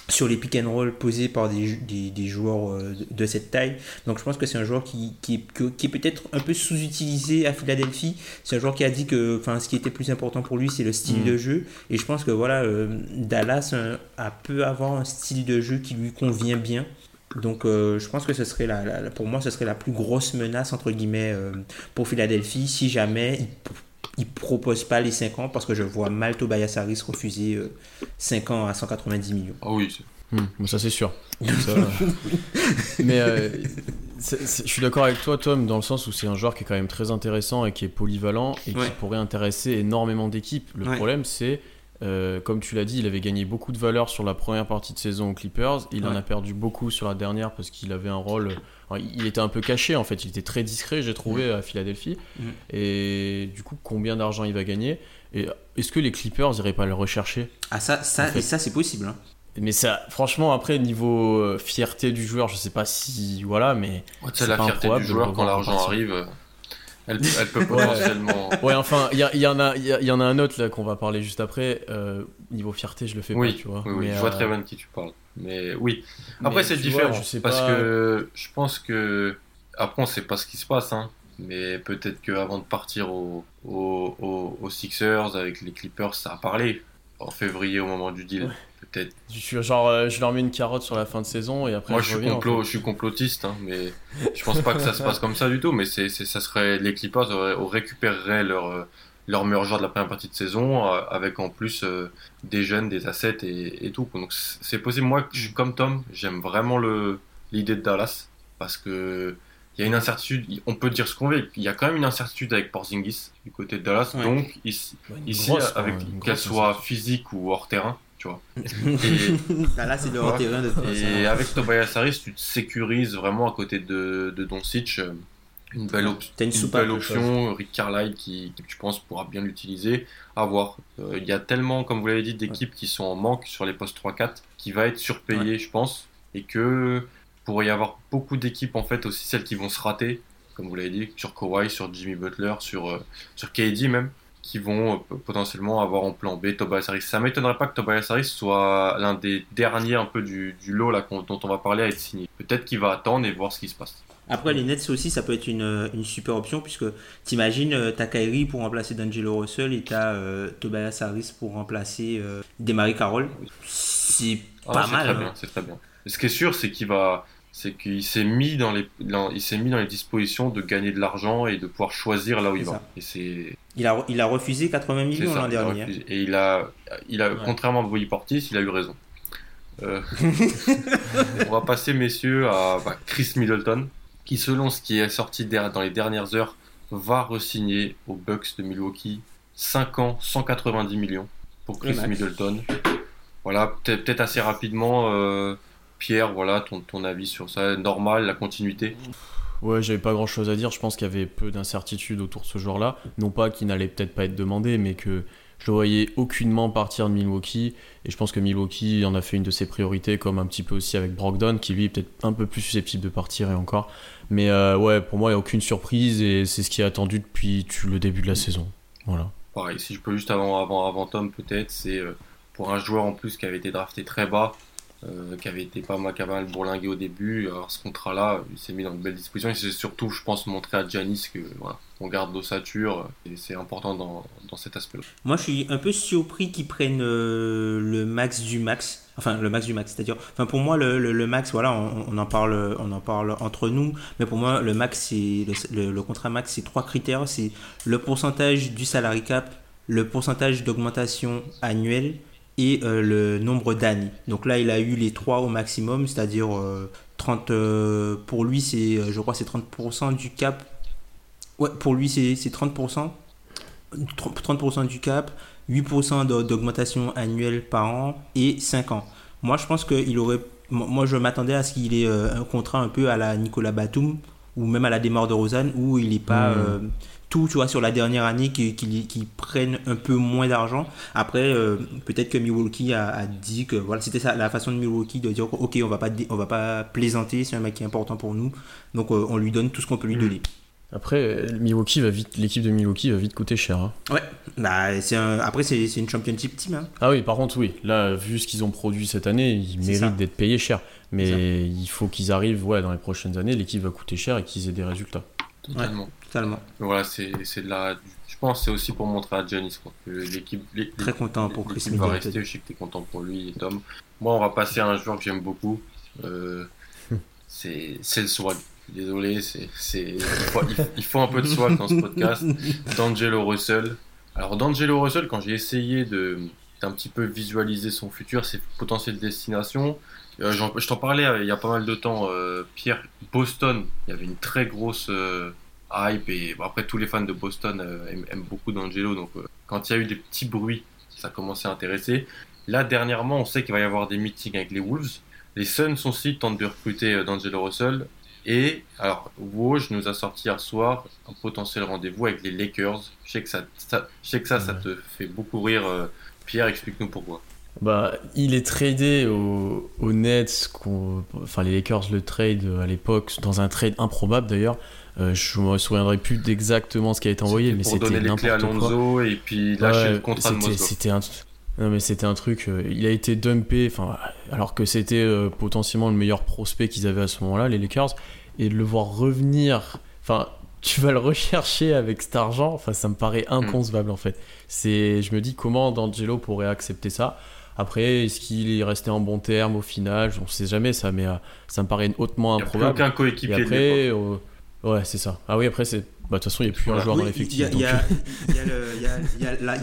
sur les pick and roll posés par des, des, joueurs euh, de cette taille. Donc je pense que c'est un joueur qui, qui, qui est peut-être un peu sous-utilisé à Philadelphie. C'est un joueur qui a dit que enfin, ce qui était plus important pour lui, c'est le style mm. de jeu. Et je pense que voilà, euh, Dallas euh, a, peut avoir un style de jeu qui lui convient bien. Donc je pense que ce serait la, pour moi ce serait la plus grosse menace entre guillemets pour Philadelphie si jamais il propose pas les 5 ans parce que je vois mal Tobias Harris refuser 5 euh, ans à 190 millions. Ah oui, hmm, ça c'est sûr. mais euh, je suis d'accord avec toi, Tom, dans le sens où c'est un joueur qui est quand même très intéressant et qui est polyvalent et qui pourrait intéresser énormément d'équipes. Le problème, c'est euh, comme tu l'as dit, il avait gagné beaucoup de valeur sur la première partie de saison aux Clippers. Il en a perdu beaucoup sur la dernière parce qu'il avait un rôle. Il était un peu caché en fait. Il était très discret, j'ai trouvé, à Philadelphie. Et du coup, combien d'argent il va gagner? Et est-ce que les Clippers n'iraient pas le rechercher? Ah, ça, ça, et ça c'est possible. Hein. Mais ça, franchement, après, niveau euh, fierté du joueur, je sais pas si. Voilà, mais. c'est la fierté du joueur quand l'argent arrive. Elle, peut potentiellement. ouais, enfin, il y, en a, il y, en a un autre là qu'on va parler juste après. Euh, niveau fierté, je le fais oui, pas, tu vois. Oui, je vois très bien de qui tu parles. Mais oui. Après, c'est différent. je sais parce que je pense que. Après, on sait pas ce qui se passe, hein. Mais peut-être qu'avant de partir aux au, au, Sixers avec les Clippers, ça a parlé. En février, au moment du deal peut-être. Je genre, euh, je leur mets une carotte sur la fin de saison et après. Moi, je, suis, complot, je suis complotiste, hein, mais je pense pas que ça se passe comme ça du tout. Mais c'est, ça serait les Clippers auraient, récupéreraient leur euh, leur meilleur joueur de la première partie de saison, euh, avec en plus des jeunes, des assets et, tout. Donc c'est possible. Moi, je suis comme Tom, j'aime vraiment l'idée de Dallas parce que il y a une incertitude. On peut dire ce qu'on veut. Il y a quand même une incertitude avec Porzingis du côté de Dallas. Donc ici, ici avec qu'elle soit physique ou hors terrain, tu vois. Dallas c'est le hors terrain de Et avec Tobias Harris, tu te sécurises vraiment à côté de, de Doncic. Une belle, une, une belle option, Rick Carlisle qui, qui, je pense, pourra bien l'utiliser. À voir. Euh, il y a tellement, comme vous l'avez dit, d'équipes qui sont en manque sur les postes 3-4 qui va être surpayé, je pense. Et que pourrait y avoir beaucoup d'équipes en fait aussi celles qui vont se rater comme vous l'avez dit sur Kawhi sur Jimmy Butler sur euh, sur KD même qui vont euh, potentiellement avoir en plan B Tobias Harris ça m'étonnerait pas que Tobias Harris soit l'un des derniers un peu du, du lot là dont on va parler à être signé peut-être qu'il va attendre et voir ce qui se passe après, les Nets aussi, ça peut être une, une super option puisque t'imagines, euh, t'as Kyrie pour remplacer D'Angelo Russell et t'as euh, Tobias Harris pour remplacer euh, Demary Carroll. C'est ah, pas mal. Hein. C'est très bien. Ce qui est sûr, c'est qu'il va, c'est qu'il s'est mis dans les, il s'est mis dans les dispositions de gagner de l'argent et de pouvoir choisir là où il va. Et c'est. Il a, il a refusé 80 millions l'an dernier. Et il a, il a, contrairement à Boyi Portis, il a eu raison. Euh, on va passer, messieurs, à bah, Chris Middleton, qui, selon ce qui est sorti dans les dernières heures, va re-signer aux Bucks de Milwaukee 5 ans, 190 millions pour Chris Middleton. Voilà, peut-être assez rapidement. Euh, Pierre, voilà, ton, ton avis sur ça, normal, la continuité? Ouais, j'avais pas grand chose à dire. Je pense qu'il y avait peu d'incertitudes autour de ce joueur-là. Non pas qu'il n'allait peut-être pas être demandé, mais que je le voyais aucunement partir de Milwaukee. Et je pense que Milwaukee en a fait une de ses priorités, comme un petit peu aussi avec Brogdon, qui lui est peut-être un peu plus susceptible de partir et encore. Mais euh, ouais, pour moi, il n'y a aucune surprise et c'est ce qui est attendu depuis le début de la saison. Voilà. Pareil, si je peux juste avant, avant, avant Tom, peut-être, c'est euh, pour un joueur en plus qui avait été drafté très bas, euh, qui avait été pas mal, bourlingué au début. Alors ce contrat-là, il s'est mis dans de belles dispositions. Et c'est surtout, je pense, montrer à Janis que voilà, on garde l'ossature et c'est important dans, dans cet aspect-là. Moi, je suis un peu surpris qu'ils prennent euh, le max du max. Enfin, le max du max, c'est-à-dire, enfin pour moi, le, le, max, voilà, on, en parle, on en parle entre nous, mais pour moi, le max, c'est le, le contrat max, c'est trois critères, c'est le pourcentage du salary cap, le pourcentage d'augmentation annuelle et euh, le nombre d'années. Donc là, il a eu les trois au maximum, c'est-à-dire 30 euh, euh, pour lui, c'est je crois c'est 30% du cap. Ouais, pour lui c'est 30%. 30% du cap, 8% d'augmentation annuelle par an et 5 ans. Moi, je pense qu'il aurait moi je m'attendais à ce qu'il ait un contrat un peu à la Nicolas Batum ou même à la démarre de Rosanne où il n'est pas hmm tout, tu vois, sur la dernière année qui, qui, prennent un peu moins d'argent. Après, euh, peut-être que Milwaukee a, dit que voilà, c'était la façon de Milwaukee de dire ok, on va pas, on va pas plaisanter, c'est un mec qui est important pour nous, donc euh, on lui donne tout ce qu'on peut lui donner. Après, Milwaukee va vite, l'équipe de Milwaukee va vite coûter cher. Hein. Ouais, bah, c'est après c'est, une championship team. Hein. Ah oui, par contre oui, là vu ce qu'ils ont produit cette année, ils méritent d'être payés cher. Mais il faut qu'ils arrivent, ouais, dans les prochaines années, l'équipe va coûter cher et qu'ils aient des résultats. Totalement. Totalement. Voilà, c'est de la. Je pense c'est aussi pour montrer à Janis que l'équipe. Très content pour Chris Il va rester, je sais que tu es content pour lui et Tom. Moi, on va passer à un joueur que j'aime beaucoup. Euh, c'est le swag. Désolé, c'est il, il, faut un peu de swag dans ce podcast. D'Angelo Russell. Alors, D'Angelo Russell, quand j'ai essayé de d'un petit peu visualiser son futur, ses potentielles destinations, euh, je t'en parlais euh, il y a pas mal de temps, euh, Pierre. Boston, il y avait une très grosse hype et après tous les fans de Boston aiment, beaucoup d'Angelo. Donc quand il y a eu des petits bruits, ça a commencé à intéresser. Là dernièrement, on sait qu'il va y avoir des meetings avec les Wolves. Les Suns aussi tentent de recruter d'Angelo Russell. Et alors, Woj nous a sorti hier soir un potentiel rendez-vous avec les Lakers. Je sais que ça, je sais que ça, ça te fait beaucoup rire. Pierre, explique-nous pourquoi. Bah, il est tradé au, Nets, enfin les Lakers le trade à l'époque, dans un trade improbable d'ailleurs. Euh, je me souviendrai plus d'exactement ce qui a été envoyé, mais c'était n'importe quoi. et puis lâcher le contrat de C'était un, non mais c'était un truc. Euh, il a été dumpé, enfin alors que c'était euh, potentiellement le meilleur prospect qu'ils avaient à ce moment-là, les Lakers, et de le voir revenir, enfin tu vas le rechercher avec cet argent, enfin ça me paraît hmm. inconcevable en fait. C'est, je me dis comment D'Angelo pourrait accepter ça. Après, est-ce qu'il est resté en bon terme au final? On ne sait jamais ça, mais euh, ça me paraît hautement improbable. Il n'y a aucun coéquipier. après, euh, Ouais, c'est ça. Ah oui, après, c'est. Bah, de toute façon, il n'y a plus un joueur dans l'effectif. Il y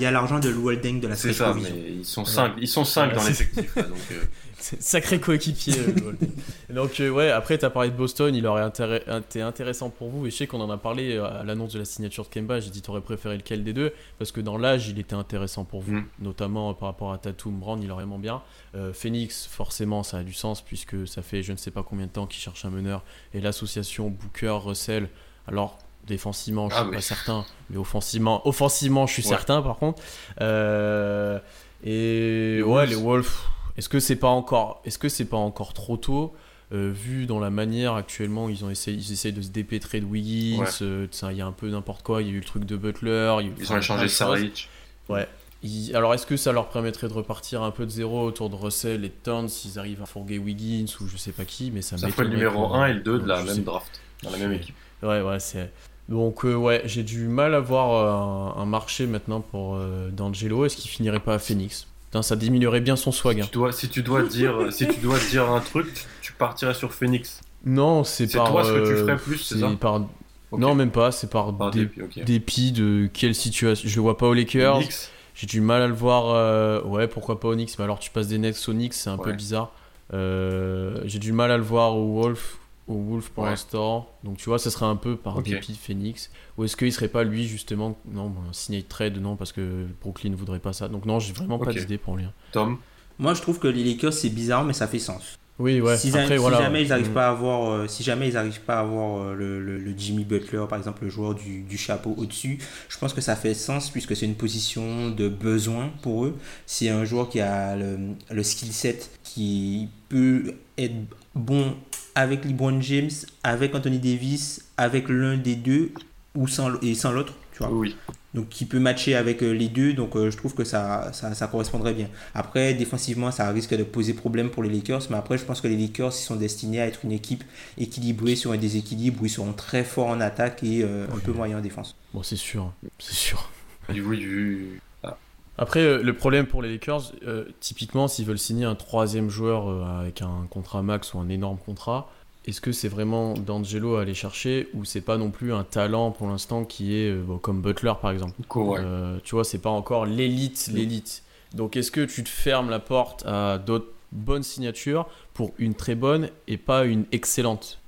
a l'argent de Lou Holding de la C'est ça, mais ils sont 5 ils sont cinq dans l'effectif. donc, euh. Sacré coéquipier. Euh, donc, euh, ouais, après, tu as parlé de Boston, il aurait été intéressant pour vous. Et je sais qu'on en a parlé à l'annonce de la signature de Kemba. J'ai dit, tu aurais préféré lequel des deux? Parce que dans l'âge, il était intéressant pour vous, mm. notamment par rapport à Tatum Brand, il aurait vraiment bien. Phoenix, forcément, ça a du sens puisque ça fait je ne sais pas combien de temps qu'il cherche un meneur. Et l'association Booker, Russell, alors Défensivement, je ah, suis pas certain, mais offensivement, offensivement, je suis certain par contre. Euh, et ouais, les Wolves, est-ce que c'est pas encore, est-ce que c'est pas encore trop tôt euh, vu dans la manière actuellement ils ont essayé, ils essayent de se dépêtrer de Wiggins, euh, il y a un peu n'importe quoi, il y a eu le truc de Butler, ils ont échangé Saric. Ouais. alors est-ce que ça leur permettrait de repartir un peu de zéro autour de Russell et de Towns s'ils arrivent à fourguer Wiggins ou je sais pas qui, mais ça, ça fait le numéro 1 et le 2 de la même draft, dans la même équipe. Ouais, ouais, c'est. Donc euh, ouais, j'ai du mal à voir euh, un, marché maintenant pour D'Angelo. Est-ce qu'il finirait pas à Phoenix? Ça diminuerait bien son swag. Si, hein. tu, dois, si tu dois dire, si tu dois dire un truc, tu, partirais sur Phoenix. Non, c'est par. C'est toi ce que tu ferais plus, c'est ça par... Non, même pas. C'est par, dépit, de quelle situation. Je le vois pas aux Lakers. J'ai du mal à le voir. Ouais, pourquoi pas au Knicks Mais alors tu passes des Nets au Knicks, c'est un peu bizarre. J'ai du mal à le voir au Wolf au Wolf pour l'instant. Donc tu vois, ça serait un peu par dépit Phoenix. Ou est-ce qu'il serait pas lui justement Non, bon, signé trade, non, parce que Brooklyn ne voudrait pas ça. Donc non, j'ai vraiment pas d'idée pour lui. Hein. Tom Moi je trouve que les Lakers c'est bizarre, mais ça fait sens. Oui, ouais. Si, jamais ils n'arrivent mm. pas à avoir, euh, si jamais ils arrivent pas à avoir euh, le, Jimmy Butler, par exemple, le joueur du, chapeau au-dessus, je pense que ça fait sens puisque c'est une position de besoin pour eux. C'est un joueur qui a le, le skill set qui peut être bon avec LeBron James, avec Anthony Davis, avec l'un des deux ou sans, et sans l'autre, tu vois. Oui. Donc qui peut matcher avec euh, les deux, donc euh, je trouve que ça, ça, correspondrait bien. Après, défensivement, ça risque de poser problème pour les Lakers, mais après, je pense que les Lakers sont destinés à être une équipe équilibrée sur un déséquilibre où ils seront très forts en attaque et euh, un peu moyen en défense. Bon, c'est sûr, c'est sûr. Du oui, du, après, euh, le problème pour les Lakers, euh, typiquement, s'ils veulent signer un troisième joueur euh, avec un contrat max ou un énorme contrat, est-ce que c'est vraiment D'Angelo à aller chercher ou c'est pas non plus un talent pour l'instant qui est comme Butler par exemple? Tu vois, c'est pas encore l'élite, l'élite. Donc est-ce que tu te fermes la porte à d'autres bonnes signatures pour une très bonne et pas une excellente?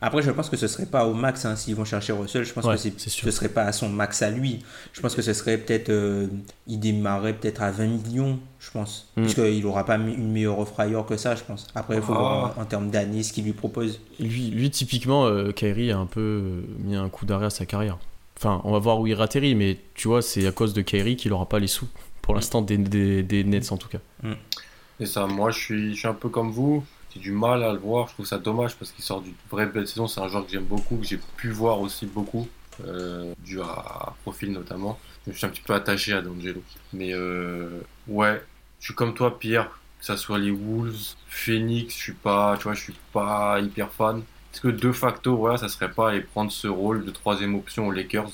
Après, je pense que ce serait pas au max hein, s'ils vont chercher Russell. Je pense que c'est, ce serait pas à son max à lui. Je pense que ce serait peut-être. Euh, il démarrerait peut-être à 20 millions, je pense. Mm. Parce qu'il n'aura pas une meilleure offre ailleurs que ça, je pense. Après, il faut voir ah. en, termes d'années ce qu'il lui propose. Lui, lui typiquement, euh, Kyrie a un peu euh, mis un coup d'arrêt à sa carrière. Enfin, on va voir où il atterrit, mais tu vois, c'est à cause de Kyrie qu'il n'aura pas les sous. Pour l'instant, des, des, Nets en tout cas. Mm. Et ça, moi, je suis, je suis un peu comme vous j'ai du mal à le voir. Je trouve ça dommage parce qu'il sort d'une vraie belle saison. C'est un joueur que j'aime beaucoup, que j'ai pu voir aussi beaucoup, euh, dû à, profil notamment. Je suis un petit peu attaché à D'Angelo. Mais euh, ouais, je suis comme toi, Pierre. Que ça soit les Wolves, Phoenix, je suis pas, tu vois, je suis pas hyper fan. Est-ce que de facto, voilà, ça serait pas aller prendre ce rôle de troisième option aux Lakers?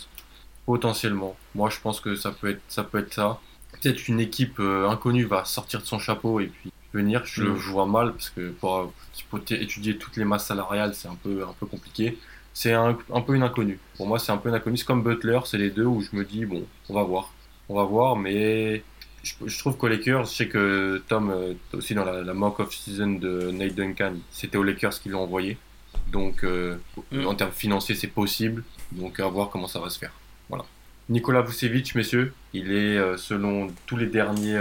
Potentiellement. Moi, je pense que ça peut être ça. Peut être ça. Peut-être une équipe euh, inconnue va sortir de son chapeau et puis venir. Je le mm. vois mal parce que pour, étudier toutes les masses salariales, c'est un peu, un peu compliqué. C'est un, un, peu une inconnue. Pour moi, c'est un peu une inconnue. C'est comme Butler, c'est les deux où je me dis, bon, on va voir. On va voir, mais je, trouve qu'aux Lakers, je sais que Tom, euh, aussi dans la, mock of season de Nate Duncan, c'était aux Lakers qui l'ont envoyé. Donc, euh, mm. en termes financiers, c'est possible. Donc, à voir comment ça va se faire. Voilà. Nikola Vucevic, messieurs, il est, euh, selon tous les derniers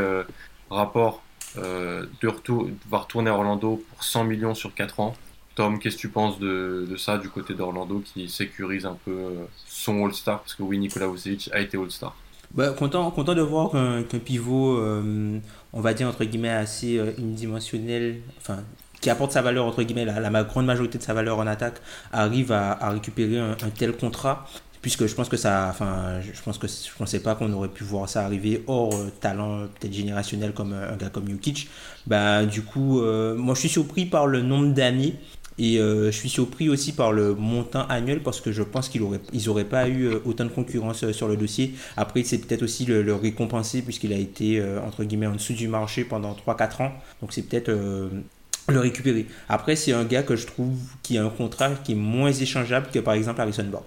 rapports, euh, de retour, va retourner à Orlando pour 100 millions sur 4 ans. Tom, qu'est-ce que tu penses de, ça du côté d'Orlando qui sécurise un peu euh, son All-Star? Parce que oui, Nikola Vucevic a été All-Star. Bah, content, content de voir qu'un pivot, euh, on va dire entre guillemets, assez unidimensionnel, enfin, qui apporte sa valeur, entre guillemets, la, grande majorité de sa valeur en attaque, arrive à, récupérer un, tel contrat puisque je pense que ça enfin je pense que je pensais pas qu'on aurait pu voir ça arriver hors euh, talent peut-être générationnel comme euh, un gars comme Jokic bah du coup euh, moi je suis surpris par le nombre d'années et je suis surpris aussi par le montant annuel parce que je pense qu'ils n'auraient pas eu autant de concurrence sur le dossier. Après, c'est peut-être aussi le, récompenser puisqu'il a été entre guillemets en dessous du marché pendant 3-4 ans. Donc c'est peut-être le récupérer. Après, c'est un gars que je trouve qui a un contrat qui est moins échangeable que par exemple Harrison Barnes.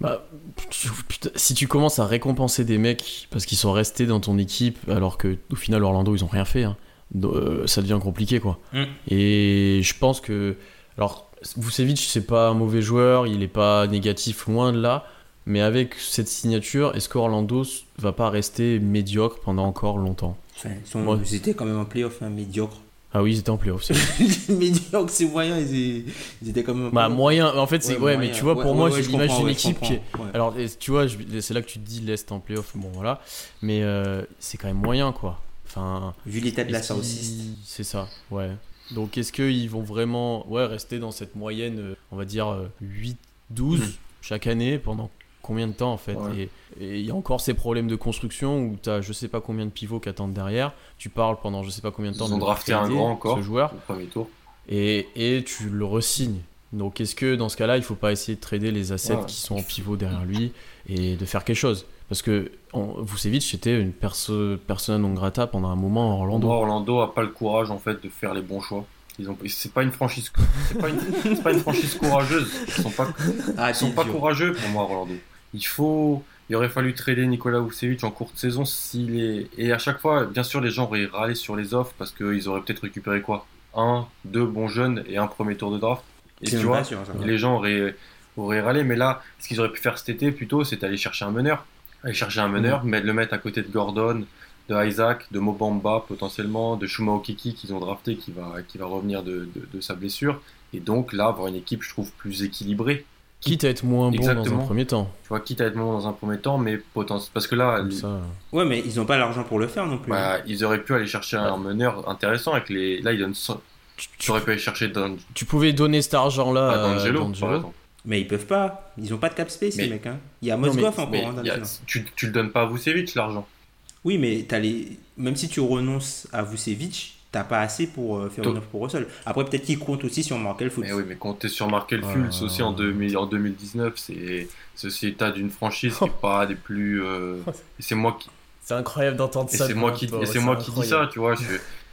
Bah, putain, si tu commences à récompenser des mecs parce qu'ils sont restés dans ton équipe alors que au final Orlando ils ont rien fait, hein, euh, ça devient compliqué quoi. Mm. Et je pense que alors Vucevic c'est pas un mauvais joueur, il est pas négatif loin de là, mais avec cette signature, est-ce qu'Orlando va pas rester médiocre pendant encore longtemps? Enfin, ils, sont- Ouais. ils étaient quand même en playoff, hein, médiocre. Ah oui, ils étaient en playoff. c'est- médiocre, c'est moyen, ils, ils étaient quand même bah moyen, en fait c'est ouais, mais tu vois pour ouais, moi ouais, je ouais, je équipe qui est. Alors, tu vois, je- c'est là que tu te dis l'Est en playoff, bon voilà. Mais euh, c'est quand même moyen, quoi. Enfin. Vu l'état de la East. C'est ça, ouais. Donc, est-ce qu'ils vont vraiment ouais, rester dans cette moyenne, euh, on va dire, euh, 8-12 chaque année pendant combien de temps, en fait Ouais. Et il y a encore ces problèmes de construction où tu as je sais pas combien de pivots qui attendent derrière. Tu parles pendant je sais pas combien de temps Ils ont de drafté un grand encore. ce joueur Au premier tour. et, et tu le resignes. Donc est-ce que dans ce cas-là, il faut pas essayer de trader les assets Ouais. qui sont en pivot derrière lui et de faire quelque chose? Parce que on- Vucevic c'était une perso persona non grata pendant un moment Pour Orlando. moi, Orlando a pas le courage en fait de faire les bons choix. Ils ont, c'est pas une franchise, c'est pas une, c'est pas une franchise courageuse. Ils sont pas, Ah, ils sont pas courageux pour moi, Orlando. Il faut, il aurait fallu trader Nicolas Vucevic en courte saison s'il est, et à chaque fois, bien sûr, les gens auraient râlé sur les offres parce qu'ils auraient peut-être récupéré quoi, un, deux bons jeunes et un premier tour de draft. Et tu vois, pas sûr, ça. les gens auraient, auraient râlé, mais là, ce qu'ils auraient pu faire cet été plutôt, c'est aller chercher un meneur. Aller chercher un meneur, mais le mettre à côté de Gordon, de Isaac, de Mobamba potentiellement, de Shuma Okiki qu'ils ont drafté qui va, qui va revenir de, de- de sa blessure. Et donc là, avoir une équipe, je trouve, plus équilibrée. Quitte à être moins bon dans un premier temps. Tu vois, quitte à être bon dans un premier temps, mais potentiellement. Parce que là, Comme les- ça. Ouais, mais ils n'ont pas l'argent pour le faire non plus. bah, ils auraient pu aller chercher un meneur intéressant avec les. Là, ils donnent. Tu, Tu aurais pu aller chercher tu pouvais donner cet argent-là à à D'Angelo, D'Angelo. par exemple. Mais ils peuvent pas. Ils ont pas de cap space, Mais- les mecs. Hein. Il y a Mozgov encore Mais hein, a- tu, tu le donnes pas à Vucevic, l'argent. Oui, mais t'as les... même si tu renonces à Vucevic, t'as pas assez pour euh, faire une offre pour Russell. Après, peut-être qu'ils comptent aussi sur Markel Fultz. Mais oui, mais t'es sur Markel Fultz aussi en, ouais. 2000 en 2019, c'est c'est aussi l'état d'une franchise qui est pas des plus. euh, c'est moi qui, C'est incroyable d'entendre ça. c'est moi qui, toi, et c'est moi qui dis ça, tu vois. Je,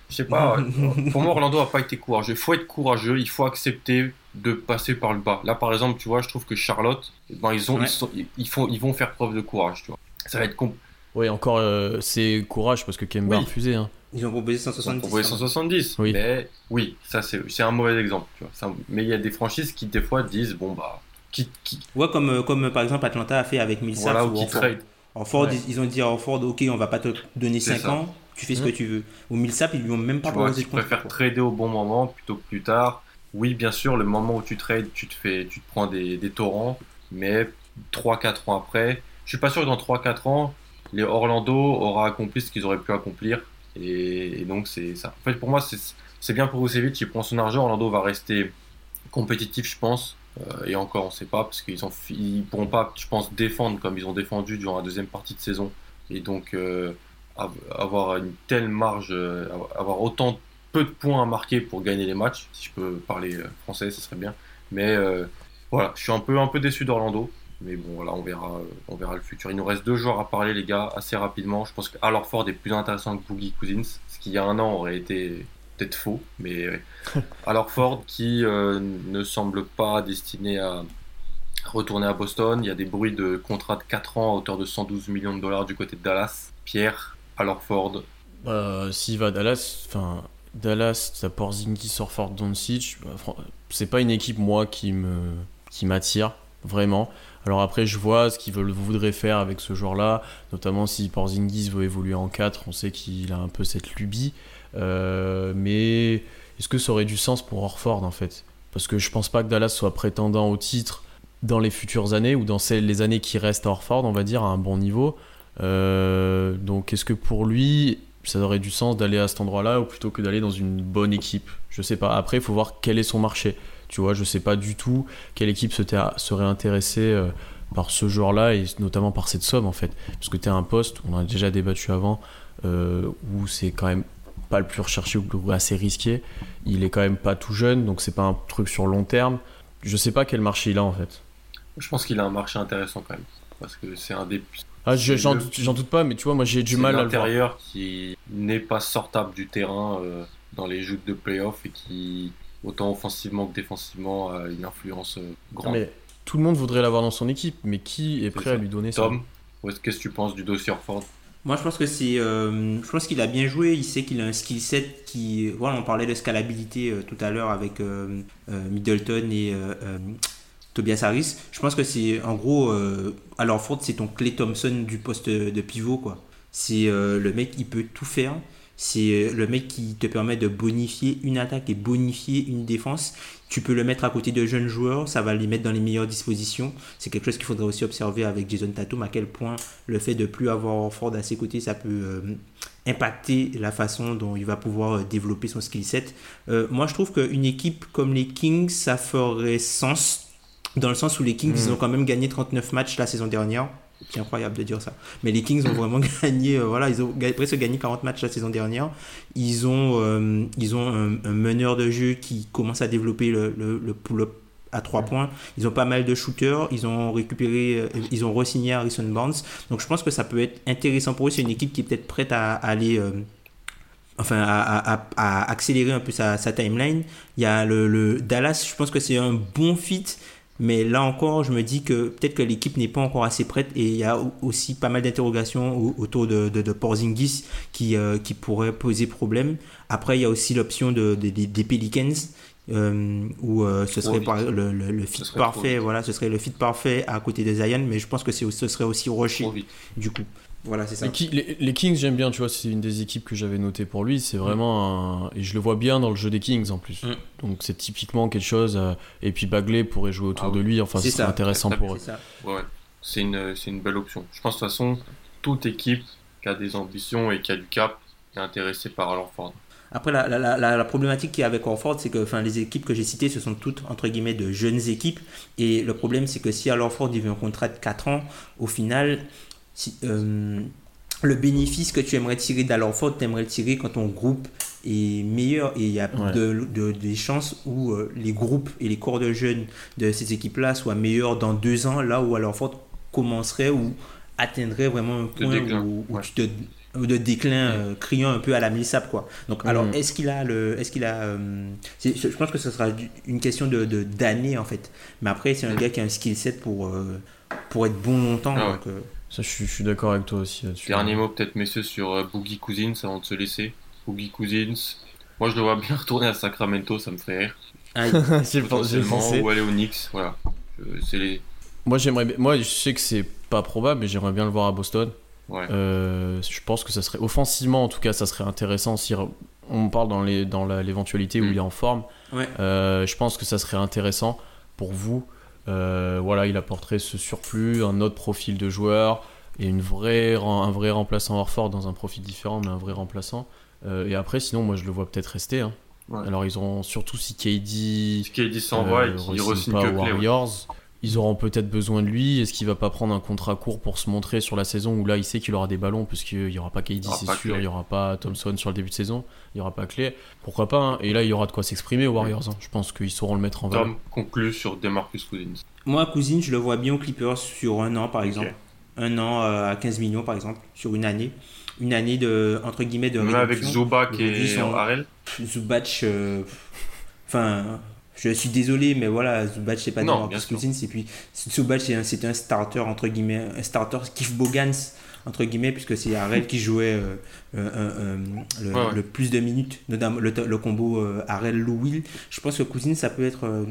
je sais pas. pour moi, Orlando a pas été courageux. Il faut être courageux. Il faut accepter de passer par le bas. Là, par exemple, tu vois, je trouve que Charlotte, ben, ils ont, Ouais. ils, sont- ils font, ils vont faire preuve de courage, tu vois. Ça va être compliqué. Oui, encore, euh, c'est courage parce que Kemba a Oui. refusé. Hein. Ils ont proposé Ils ont 170. proposé 170. Oui. Mais oui, ça c'est c'est un mauvais exemple. Tu vois. Mais il y a des franchises qui des fois disent bon bah qui, qui Ouais, comme, euh, comme euh, par exemple Atlanta a fait avec Millsap voilà ou ou trade. Horford, Ouais. ils, ils ont dit à Horford, ok, on va pas te donner C'est 5 ça. ans, tu fais ce Mhm. que tu veux. Ou Millsap, ils lui ont même pas Tu proposé de contrat, préfèrent quoi. trader au bon moment plutôt que plus tard. Oui, bien sûr, le moment où tu trades, tu te fais, tu te prends des, des torrents, mais 3-4 ans après, je suis pas sûr que dans 3-4 ans, les Orlando aura accompli ce qu'ils auraient pu accomplir. Et, donc, c'est ça. En fait, pour moi, c'est bien pour Vucevic, il prend son argent. Orlando va rester compétitif, je pense. Euh, et encore, on sait pas, parce qu'ils ils pourront pas, je pense, défendre comme ils ont défendu durant la deuxième partie de saison. Et donc, euh, av- avoir une telle marge, euh, avoir autant peu de points à marquer pour gagner les matchs, si je peux parler français, ce serait bien. Mais voilà, je suis un peu, un peu déçu d'Orlando. Mais bon, voilà, on verra, euh, on verra le futur. Il nous reste deux joueurs à parler, les gars, assez rapidement. Je pense que Ford est plus intéressant que Boogie Cousins, ce qui il y a un an aurait été peut-être faux. Mais Ford qui euh, ne semble pas destiné à retourner à Boston. Il y a des bruits de contrat de 4 ans à hauteur de 112 millions de dollars du côté de Dallas. Pierre, Ford, Euh, S'il va à Dallas, enfin, Dallas, t'as Porzingis, Orford, Doncic, bah, c'est pas une équipe, moi, qui me qui m'attire, vraiment. Alors après, je vois ce qu'ils voudraient faire avec ce joueur-là, notamment si Porzingis veut évoluer en 4, on sait qu'il a un peu cette lubie. Euh, mais est-ce que ça aurait du sens pour Orford, en fait? Parce que je pense pas que Dallas soit prétendant au titre dans les futures années, ou dans les années qui restent à Orford, on va dire, à un bon niveau. Euh, donc est-ce que pour lui, ça aurait du sens d'aller à cet endroit-là ou plutôt que d'aller dans une bonne équipe? Je sais pas. Après, il faut voir quel est son marché. Tu vois, je sais pas du tout quelle équipe se serait intéressée euh, par ce joueur-là et notamment par cette somme en fait. Parce que tu as un poste, on en a déjà débattu avant, euh, où c'est quand même pas le plus recherché ou assez risqué. Il est quand même pas tout jeune, donc c'est pas un truc sur long terme. Je sais pas quel marché il a en fait. je pense qu'il a un marché intéressant quand même. Parce que c'est un des Ah, j'en le- doute, pas, mais tu vois, moi j'ai du mal à l'intérieur qui n'est pas sortable du terrain. euh, dans les joutes de playoff et qui, autant offensivement que défensivement, a une influence euh, grande. Mais tout le monde voudrait l'avoir dans son équipe, mais qui est prêt à lui donner ça Tom, qu'est-ce que tu penses du dossier Orford? Moi, je pense que c'est, euh, je pense qu'il a bien joué. Il sait qu'il a un skill set qui, voilà, on parlait de scalabilité euh, tout à l'heure avec euh, euh, Middleton et euh, euh, Tobias Harris. Je pense que c'est, en gros, euh, alors Ford, c'est ton Clay Thompson du poste de pivot, quoi. C'est euh, le mec, il peut tout faire. C'est euh, le mec qui te permet de bonifier une attaque et bonifier une défense. Tu peux le mettre à côté de jeunes joueurs, ça va les mettre dans les meilleures dispositions. C'est quelque chose qu'il faudrait aussi observer avec Jason Tatum, à quel point le fait de plus avoir Ford à ses côtés, ça peut euh, impacter la façon dont il va pouvoir euh, développer son skill set. Euh, moi, je trouve qu'une équipe comme les Kings, ça ferait sens, dans le sens où les Kings, ils ont quand même gagné 39 matchs la saison dernière. C'est incroyable de dire ça. Mais les Kings ont vraiment gagné, euh, voilà, ils ont presque gagné 40 matchs la saison dernière. Ils ont, euh, ils ont un, un meneur de jeu qui commence à développer le, le, le pull-up à 3 points. Ils ont pas mal de shooters. Ils ont récupéré, euh, ils ont re-signé Harrison Barnes. Donc je pense que ça peut être intéressant pour eux. C'est une équipe qui est peut-être prête à, à aller. Enfin, à, à- à- à accélérer un peu sa, sa timeline. Il y a le, le Dallas, je pense que c'est un bon fit, mais là encore, je me dis que peut-être que l'équipe n'est pas encore assez prête et il y a au- aussi pas mal d'interrogations au- autour de, de, de Porzingis qui, euh, qui pourrait poser problème. Après, il y a aussi l'option de, de- des- Pelicans euh, où euh, ce serait par- le, le, le fit parfait. Voilà, ce serait le fit parfait à côté de Zion, mais je pense que ce serait aussi vite. du coup. Voilà, c'est ça. Les, Ki- les- les Kings, j'aime bien, tu vois, c'est une des équipes que j'avais notées pour lui. C'est vraiment un... Et je le vois bien dans le jeu des Kings en plus. Mm. Donc c'est typiquement quelque chose. euh, Et puis Bagley pourrait jouer autour Ah de lui. Enfin, C'est ça. intéressant pour eux. C'est. Ouais, une, c'est une belle option. Je pense de toute façon, toute équipe qui a des ambitions et qui a du cap est intéressée par Orford. Après, la, la, la, la- la problématique qu'il y a avec Orford, c'est que enfin, les équipes que j'ai citées, ce sont toutes, entre guillemets, de jeunes équipes. Et le problème, c'est que si à Orford, il veut un contrat de 4 ans, au final, si, euh, le bénéfice que tu aimerais tirer d'Alorford, tu aimerais le tirer quand ton groupe est meilleur. Et il y a Ouais. de, de- des chances où euh, les groupes et les corps de jeunes de ces équipes-là soient meilleurs dans 2 ans, là où Alorford commencerait ou atteindrait vraiment un point déclin, où, où ouais. tu te ou de déclin euh, criant un peu à la Millsap quoi. Donc alors Mhm. est-ce qu'il a le est-ce qu'il a euh, je pense que ce sera une question de de- d'années en fait. Mais après c'est un gars qui a un skill set pour euh, pour être bon longtemps Ah donc, euh, Ça, je suis, je suis d'accord avec toi aussi là-dessus. Dernier mot peut-être messieurs sur euh, Boogie Cousins avant de se laisser. Boogie Cousins, moi je le vois bien retourner à Sacramento, ça me fait rire. aïe. j'ai pensé. Ou aller au Knicks, voilà. Euh, les... Moi, j'aimerais, moi, je sais que c'est pas probable, mais j'aimerais bien le voir à Boston. Ouais. Euh, je pense que ça serait offensivement, en tout cas, ça serait intéressant si on parle dans les dans la- l'éventualité où Mm. il est en forme. Ouais. Euh, je pense que ça serait intéressant pour vous. Euh, voilà, il apporterait ce surplus, un autre profil de joueur et une vraie, un vrai remplaçant Horford dans un profil différent, mais un vrai remplaçant. Euh, et après, sinon, moi, je le vois peut-être rester. hein. Ouais. Alors, ils auront surtout si KD Ce qui dit s'en va et euh, qui re-signe re-signe pas que aux Clay, ouais. Ils auront peut-être besoin de lui. Est-ce qu'il va pas prendre un contrat court pour se montrer sur la saison où là il sait qu'il aura des ballons parce qu'il y aura pas KD c'est sûr, il y aura pas Thompson sur le début de saison, il y aura pas Clay. Pourquoi pas hein. Et là il y aura de quoi s'exprimer aux Warriors. hein. Je pense qu'ils sauront le mettre en valeur. Tom conclut sur Demarcus Cousins. Moi cousine, je le vois bien aux Clippers sur un an par exemple. Un an euh, à 15 millions par exemple sur une année. Une année de entre guillemets de Même avec. Zubac et Harrell Zubac, euh, enfin, je suis désolé, mais voilà, Zubac, c'est pas Non, bien sûr. Cousins. Et puis, Zubac, c'est un, c'est un starter, entre guillemets, un starter Keith Bogans, entre guillemets, puisque c'est Harrell qui jouait euh, euh, euh, le, Ouais, ouais. le plus de minutes, notamment le, le combo euh, Harrell-Lou-Will. Je pense que Cousins, ça peut être. euh,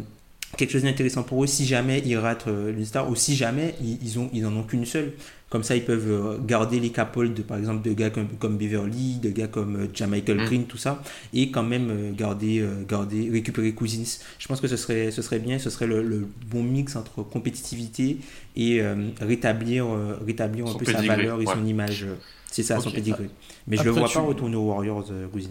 quelque chose d'intéressant pour eux si jamais ils ratent euh, une star ou si jamais ils, ils, ont, ils en ont qu'une seule. Comme ça, ils peuvent euh, garder les capoles de, par exemple, de gars comme, comme Beverly, de gars comme euh, Jamichael Mm. Green, tout ça, et quand même euh, garder, euh, garder, récupérer Cousins. Je pense que ce serait, ce serait bien, ce serait le, le bon mix entre compétitivité et euh, rétablir, euh, rétablir un Son peu sa valeur et ouais. son image. C'est ça, son Ok. pédigré. Mais je le Après, vois tu- pas retourner aux Warriors, euh, Cousins.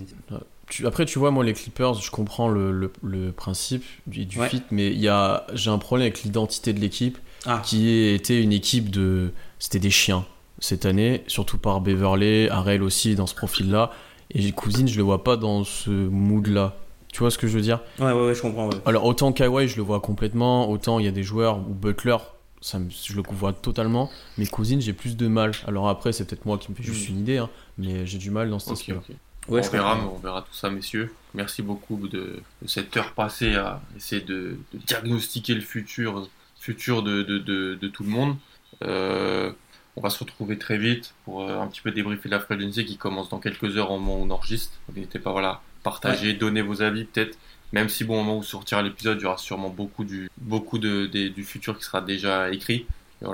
Tu- après, tu vois, moi, les Clippers, je comprends le, le- le principe du, du Ouais. fit, mais il y a, j'ai un problème avec l'identité de l'équipe, Ah. qui était une équipe de. C'était des chiens cette année, surtout par Beverley, Harrell aussi dans ce profil-là. Et Cousine, je le vois pas dans ce mood-là. Tu vois ce que je veux dire? Ouais, ouais, ouais, je comprends. ouais. Alors, autant Kawhi, je le vois complètement, autant il y a des joueurs ou Butler, ça me- je le vois totalement, mais Cousine, j'ai plus de mal. Alors après, c'est peut-être moi qui me fais juste Mm. une idée, hein, mais j'ai du mal dans cet Ok, aspect-là. ok. on, verra, on verra tout ça, messieurs. Merci beaucoup de, cette heure passée à essayer de, diagnostiquer le futur, futur de, de tout le monde. Euh, on va se retrouver très vite pour euh, un petit peu débriefer la Frequency qui commence dans quelques heures au moment où on enregistre. N'hésitez pas, voilà, partager, donner vos avis peut-être. Même si bon, au moment où sortira l'épisode, il y aura sûrement beaucoup du, beaucoup de, du futur qui sera déjà écrit.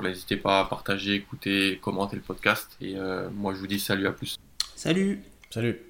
n'hésitez pas à partager, écouter, commenter le podcast. Et euh, moi, je vous dis salut, à plus. Salut. Salut.